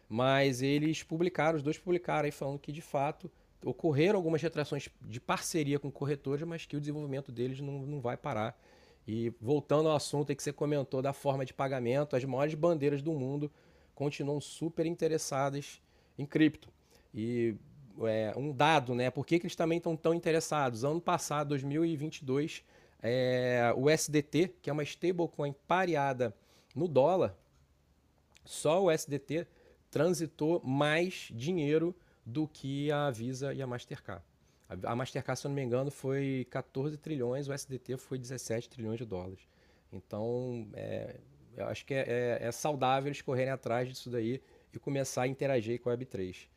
Mas eles publicaram, os dois publicaram aí falando que de fato ocorreram algumas retrações de parceria com corretores, mas que o desenvolvimento deles não, não vai parar. E voltando ao assunto que você comentou da forma de pagamento, as maiores bandeiras do mundo continuam super interessadas em cripto. E é, um dado, né? Por que, que eles também estão tão interessados? Ano passado, 2022, é, o SDT, que é uma stablecoin pareada no dólar, só o SDT transitou mais dinheiro do que a Visa e a Mastercard. A Mastercard, se eu não me engano, foi 14 trilhões, o SDT foi 17 trilhões de dólares. Então, é, eu acho que é, é, é, saudável eles correrem atrás disso daí e começar a interagir com a Web3.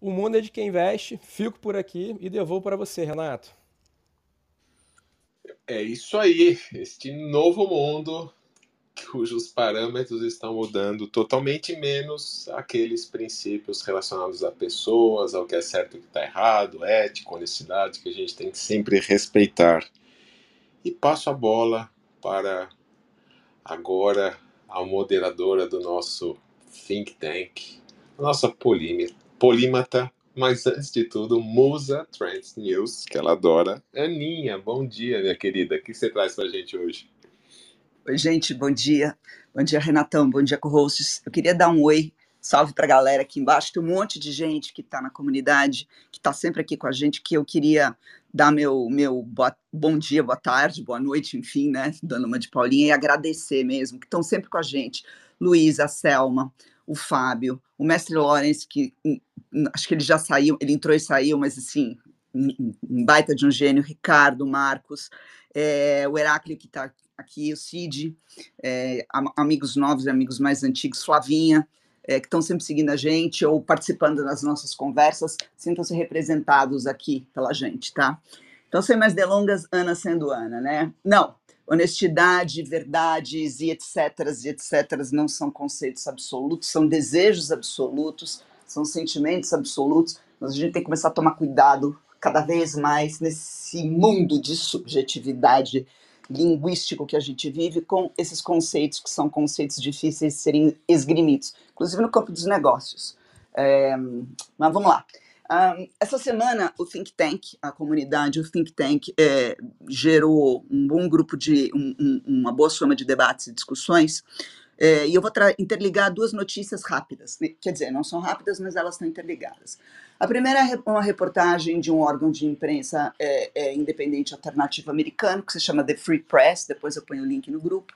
O mundo é de quem investe, fico por aqui e devolvo para você, Renato. É isso aí, este novo mundo cujos parâmetros estão mudando totalmente menos aqueles princípios relacionados a pessoas, ao que é certo e o que está errado, ética, honestidade, que a gente tem que sempre respeitar. E passo a bola para agora a moderadora do nosso think tank, nossa polímata, mas antes de tudo, musa Trends News, que ela adora. Aninha, bom dia, minha querida. O que você traz para a gente hoje? Oi, gente, bom dia. Bom dia, Renatão. Bom dia, co-hosts. Eu queria dar um oi, salve para a galera aqui embaixo. Tem um monte de gente que está na comunidade, que está sempre aqui com a gente, que eu queria dar meu, meu boa, bom dia, boa tarde, boa noite, enfim, né? Dando uma de Paulinha e agradecer mesmo, que estão sempre com a gente. Luiz, a Selma, o Fábio, o mestre Lawrence, que hum, hum, acho que ele já saiu, ele entrou e saiu, mas assim, um baita de um gênio, Ricardo, Marcos, é, o Heráclio que está aqui, o Cid, é, amigos novos e amigos mais antigos, Flavinha, é, que estão sempre seguindo a gente ou participando das nossas conversas, sintam-se representados aqui pela gente, tá? Então, sem mais delongas, Ana sendo Ana, né? Não, honestidade, verdades e etc, e etc não são conceitos absolutos, são desejos absolutos, são sentimentos absolutos, mas a gente tem que começar a tomar cuidado cada vez mais nesse mundo de subjetividade linguístico que a gente vive com esses conceitos que são conceitos difíceis de serem esgrimidos, inclusive no campo dos negócios. É, mas vamos lá. Um, essa semana, o Think Tank, a comunidade, o Think Tank, é, gerou um bom grupo de, um, um, uma boa soma de debates e discussões, é, e eu vou interligar duas notícias rápidas, né? quer dizer, não são rápidas, mas elas estão interligadas. A primeira é uma reportagem de um órgão de imprensa é, é, independente alternativo americano, que se chama The Free Press, depois eu ponho o link no grupo,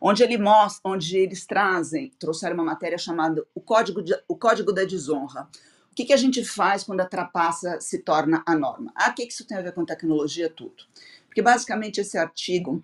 onde, ele mostra, onde eles trazem, trouxeram uma matéria chamada O Código, de, o Código da Desonra, o que, que a gente faz quando a trapaça se torna a norma? Ah, o que, que isso tem a ver com tecnologia? Tudo. Porque basicamente esse artigo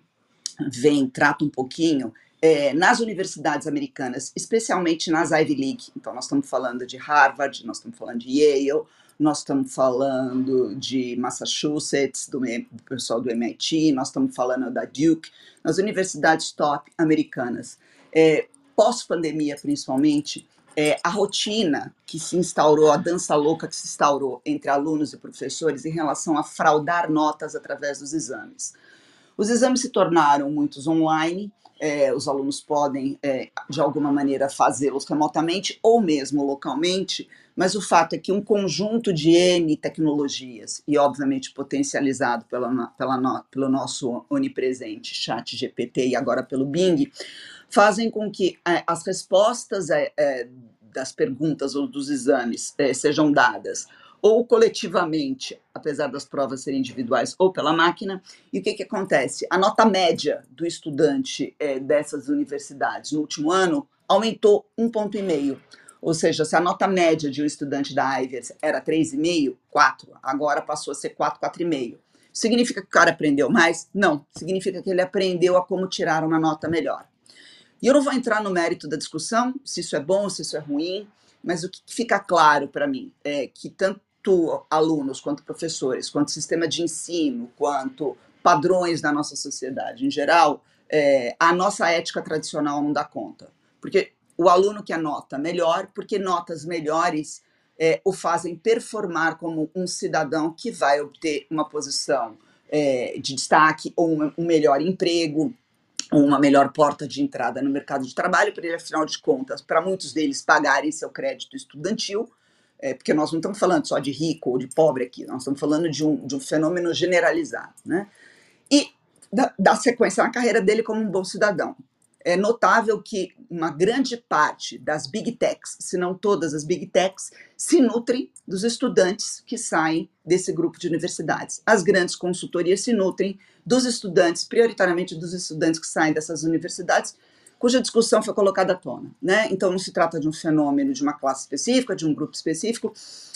vem, trata um pouquinho é, nas universidades americanas, especialmente nas Ivy League. Então, nós estamos falando de Harvard, nós estamos falando de Yale, nós estamos falando de Massachusetts, do, do pessoal do MIT, nós estamos falando da Duke, nas universidades top americanas. É, Pós-pandemia, principalmente, é, a rotina que se instaurou, a dança louca que se instaurou entre alunos e professores em relação a fraudar notas através dos exames. Os exames se tornaram muitos online, é, os alunos podem, é, de alguma maneira, fazê-los remotamente ou mesmo localmente, mas o fato é que um conjunto de N tecnologias, e obviamente potencializado pela, pela pelo nosso onipresente chat GPT e agora pelo Bing, fazem com que é, as respostas é, é, das perguntas ou dos exames é, sejam dadas ou coletivamente, apesar das provas serem individuais, ou pela máquina. E o que, que acontece? A nota média do estudante é, dessas universidades no último ano aumentou um ponto e meio. Ou seja, se a nota média de um estudante da Ivers era 3,5, 4, agora passou a ser 4, 4,5. Significa que o cara aprendeu mais? Não. Significa que ele aprendeu a como tirar uma nota melhor. E eu não vou entrar no mérito da discussão, se isso é bom, se isso é ruim, mas o que fica claro para mim é que tanto alunos, quanto professores, quanto sistema de ensino, quanto padrões da nossa sociedade em geral, é, a nossa ética tradicional não dá conta. Porque o aluno que anota melhor, porque notas melhores é, o fazem performar como um cidadão que vai obter uma posição é, de destaque ou um melhor emprego, uma melhor porta de entrada no mercado de trabalho, para ele, afinal de contas, para muitos deles pagarem seu crédito estudantil, é, porque nós não estamos falando só de rico ou de pobre aqui, nós estamos falando de um, de um fenômeno generalizado. Né? E da, da sequência na carreira dele como um bom cidadão é notável que uma grande parte das big techs, se não todas as big techs, se nutrem dos estudantes que saem desse grupo de universidades. As grandes consultorias se nutrem dos estudantes, prioritariamente dos estudantes que saem dessas universidades, cuja discussão foi colocada à tona. Né? Então, não se trata de um fenômeno de uma classe específica, de um grupo específico,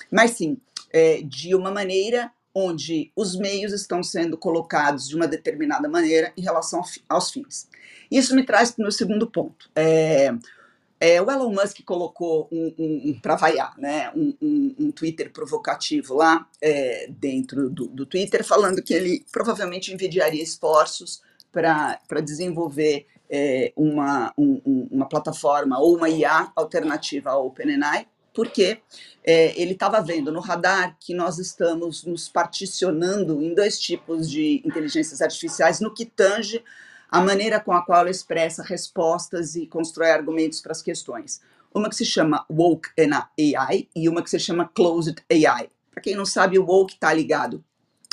mas sim é, de uma maneira onde os meios estão sendo colocados de uma determinada maneira em relação aos fins. Isso me traz para o meu segundo ponto. É, é, o Elon Musk colocou um, um, um para vaiar, né, um, um, Twitter provocativo lá é, dentro do, do, Twitter, falando que ele provavelmente envidiaria esforços para desenvolver é, uma, uma plataforma ou uma IA alternativa ao OpenAI, porque é, ele estava vendo no radar que nós estamos nos particionando em dois tipos de inteligências artificiais no que tange a maneira com a qual ela expressa respostas e constrói argumentos para as questões. Uma que se chama Woke AI e uma que se chama Closed AI. Para quem não sabe, o Woke está ligado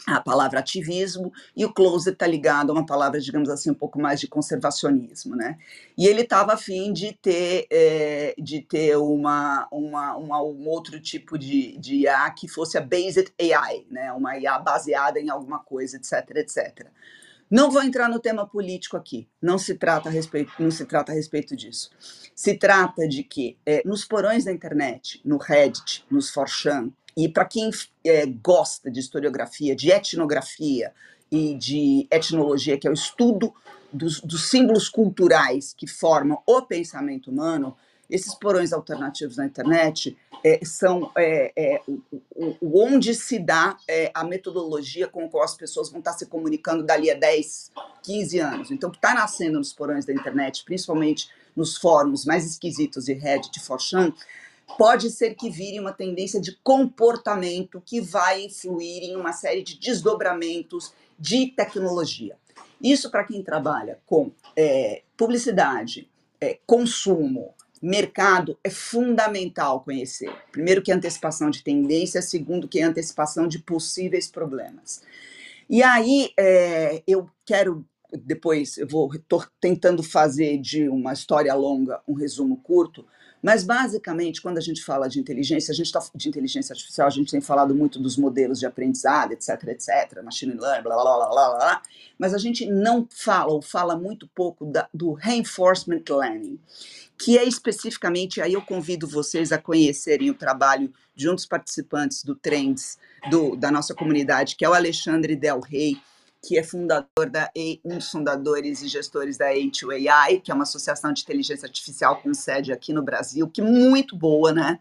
à palavra ativismo e o closed está ligado a uma palavra, digamos assim, um pouco mais de conservacionismo, né? E ele estava afim de ter, é, de ter uma, uma, uma, um outro tipo de, de IA que fosse a Based AI, né? Uma IA baseada em alguma coisa, etc, etc. Não vou entrar no tema político aqui. Não se trata a respeito, não se trata a respeito disso. Se trata de que é, nos porões da internet, no Reddit, nos Forchan, e para quem é, gosta de historiografia, de etnografia e de etnologia, que é o estudo dos, dos símbolos culturais que formam o pensamento humano, esses porões alternativos na internet é, são é, é, o, o, onde se dá é, a metodologia com a qual as pessoas vão estar se comunicando dali a 10, 15 anos. Então, o que está nascendo nos porões da internet, principalmente nos fóruns mais esquisitos de Reddit e Forchan, pode ser que vire uma tendência de comportamento que vai influir em uma série de desdobramentos de tecnologia. Isso para quem trabalha com é, publicidade, é, consumo, mercado é fundamental conhecer. Primeiro, que é antecipação de tendência, segundo, que é antecipação de possíveis problemas. E aí, é, eu quero depois, eu vou tentando fazer de uma história longa um resumo curto, mas basicamente, quando a gente fala de inteligência, a gente está de inteligência artificial, a gente tem falado muito dos modelos de aprendizado, etc, etc, machine learning, blá blá blá blá blá, mas a gente não fala ou fala muito pouco da, do reinforcement learning, que é especificamente, aí eu convido vocês a conhecerem o trabalho de um dos participantes do Trends, do, da nossa comunidade, que é o Alexandre Del Rey, que é fundador da um dos fundadores e gestores da A2AI, que é uma associação de inteligência artificial com sede aqui no Brasil, que é muito boa, né?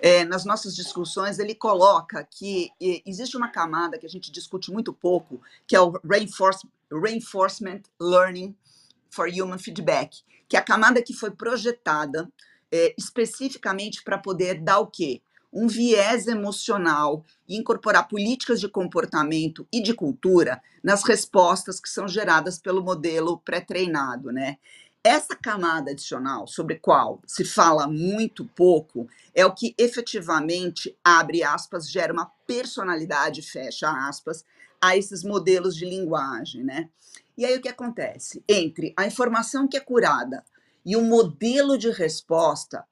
É, nas nossas discussões, ele coloca que existe uma camada que a gente discute muito pouco, que é o reinforce, Reinforcement Learning for Human Feedback, que é a camada que foi projetada é, especificamente para poder dar o quê? Um viés emocional e incorporar políticas de comportamento e de cultura nas respostas que são geradas pelo modelo pré-treinado, né? Essa camada adicional, sobre qual se fala muito pouco, é o que efetivamente, abre aspas, gera uma personalidade, fecha aspas, a esses modelos de linguagem, né? E aí o que acontece? Entre a informação que é curada e o modelo de resposta,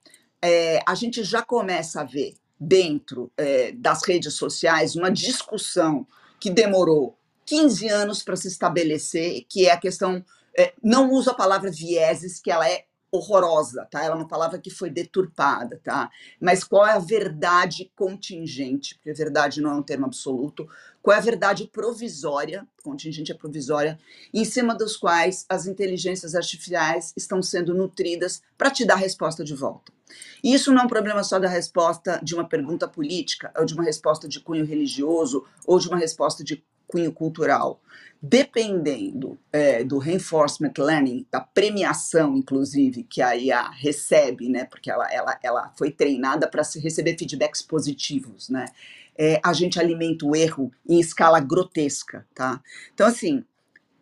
é, a gente já começa a ver dentro é, das redes sociais uma discussão que demorou 15 anos para se estabelecer, que é a questão. É, não uso a palavra vieses, que ela é horrorosa, tá? Ela é uma palavra que foi deturpada, tá? Mas qual é a verdade contingente? Porque verdade não é um termo absoluto. Qual é a verdade provisória? Contingente é provisória, em cima dos quais as inteligências artificiais estão sendo nutridas para te dar resposta de volta. E isso não é um problema só da resposta de uma pergunta política, ou de uma resposta de cunho religioso, ou de uma resposta de cunho cultural. Dependendo é, do reinforcement learning, da premiação, inclusive, que a IA recebe, né, porque ela, ela, ela foi treinada para receber feedbacks positivos, né, é, a gente alimenta o erro em escala grotesca, tá? Então, assim,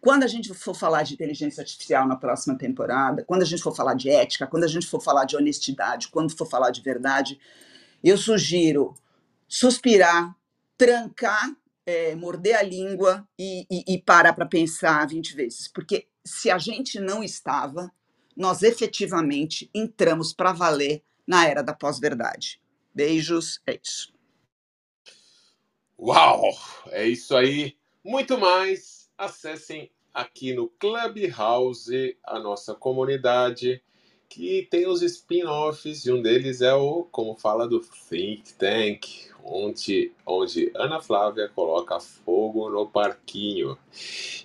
quando a gente for falar de inteligência artificial na próxima temporada, quando a gente for falar de ética, quando a gente for falar de honestidade, quando for falar de verdade, eu sugiro suspirar, trancar, é, morder a língua e, e, e parar para pensar 20 vezes. Porque se a gente não estava, nós efetivamente entramos para valer na era da pós-verdade. Beijos, é isso. Uau! É isso aí. Muito mais acessem aqui no Clubhouse a nossa comunidade que tem os spin-offs e um deles é o como fala do Think Tank, onde, onde Ana Flávia coloca fogo no parquinho.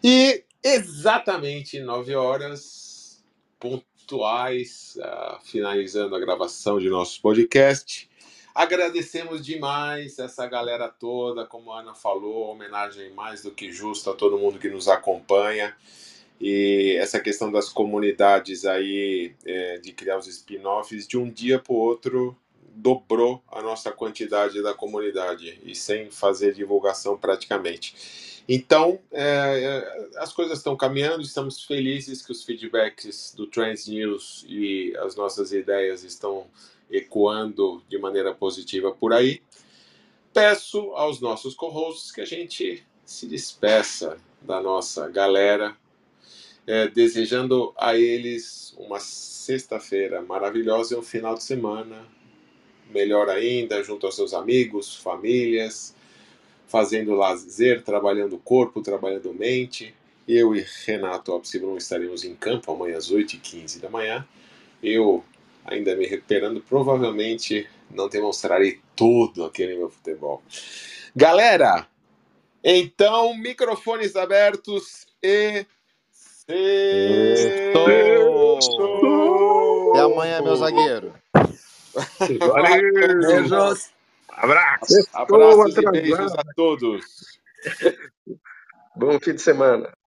E exatamente nove horas pontuais, uh, finalizando a gravação de nosso podcast. Agradecemos demais essa galera toda, como a Ana falou, homenagem mais do que justa a todo mundo que nos acompanha. E essa questão das comunidades aí, é, de criar os spin-offs, de um dia para o outro, dobrou a nossa quantidade da comunidade e sem fazer divulgação praticamente. Então, é, é as coisas estão caminhando, estamos felizes que os feedbacks do Trans News e as nossas ideias estão ecoando de maneira positiva por aí. Peço aos nossos co-hosts que a gente se despeça da nossa galera, é, desejando a eles uma sexta-feira maravilhosa e um final de semana melhor ainda, junto aos seus amigos, famílias, fazendo lazer, trabalhando o corpo, trabalhando mente. Eu e Renato Opsibron estaremos em campo amanhã às 8h15 da manhã. Eu ainda me recuperando, provavelmente não demonstrarei todo aquele meu futebol. Galera, então, microfones abertos e. Estou! Até amanhã, meu zagueiro. Valeu! Beijos! Abraço! Abraços e beijos a todos. Bom fim de semana.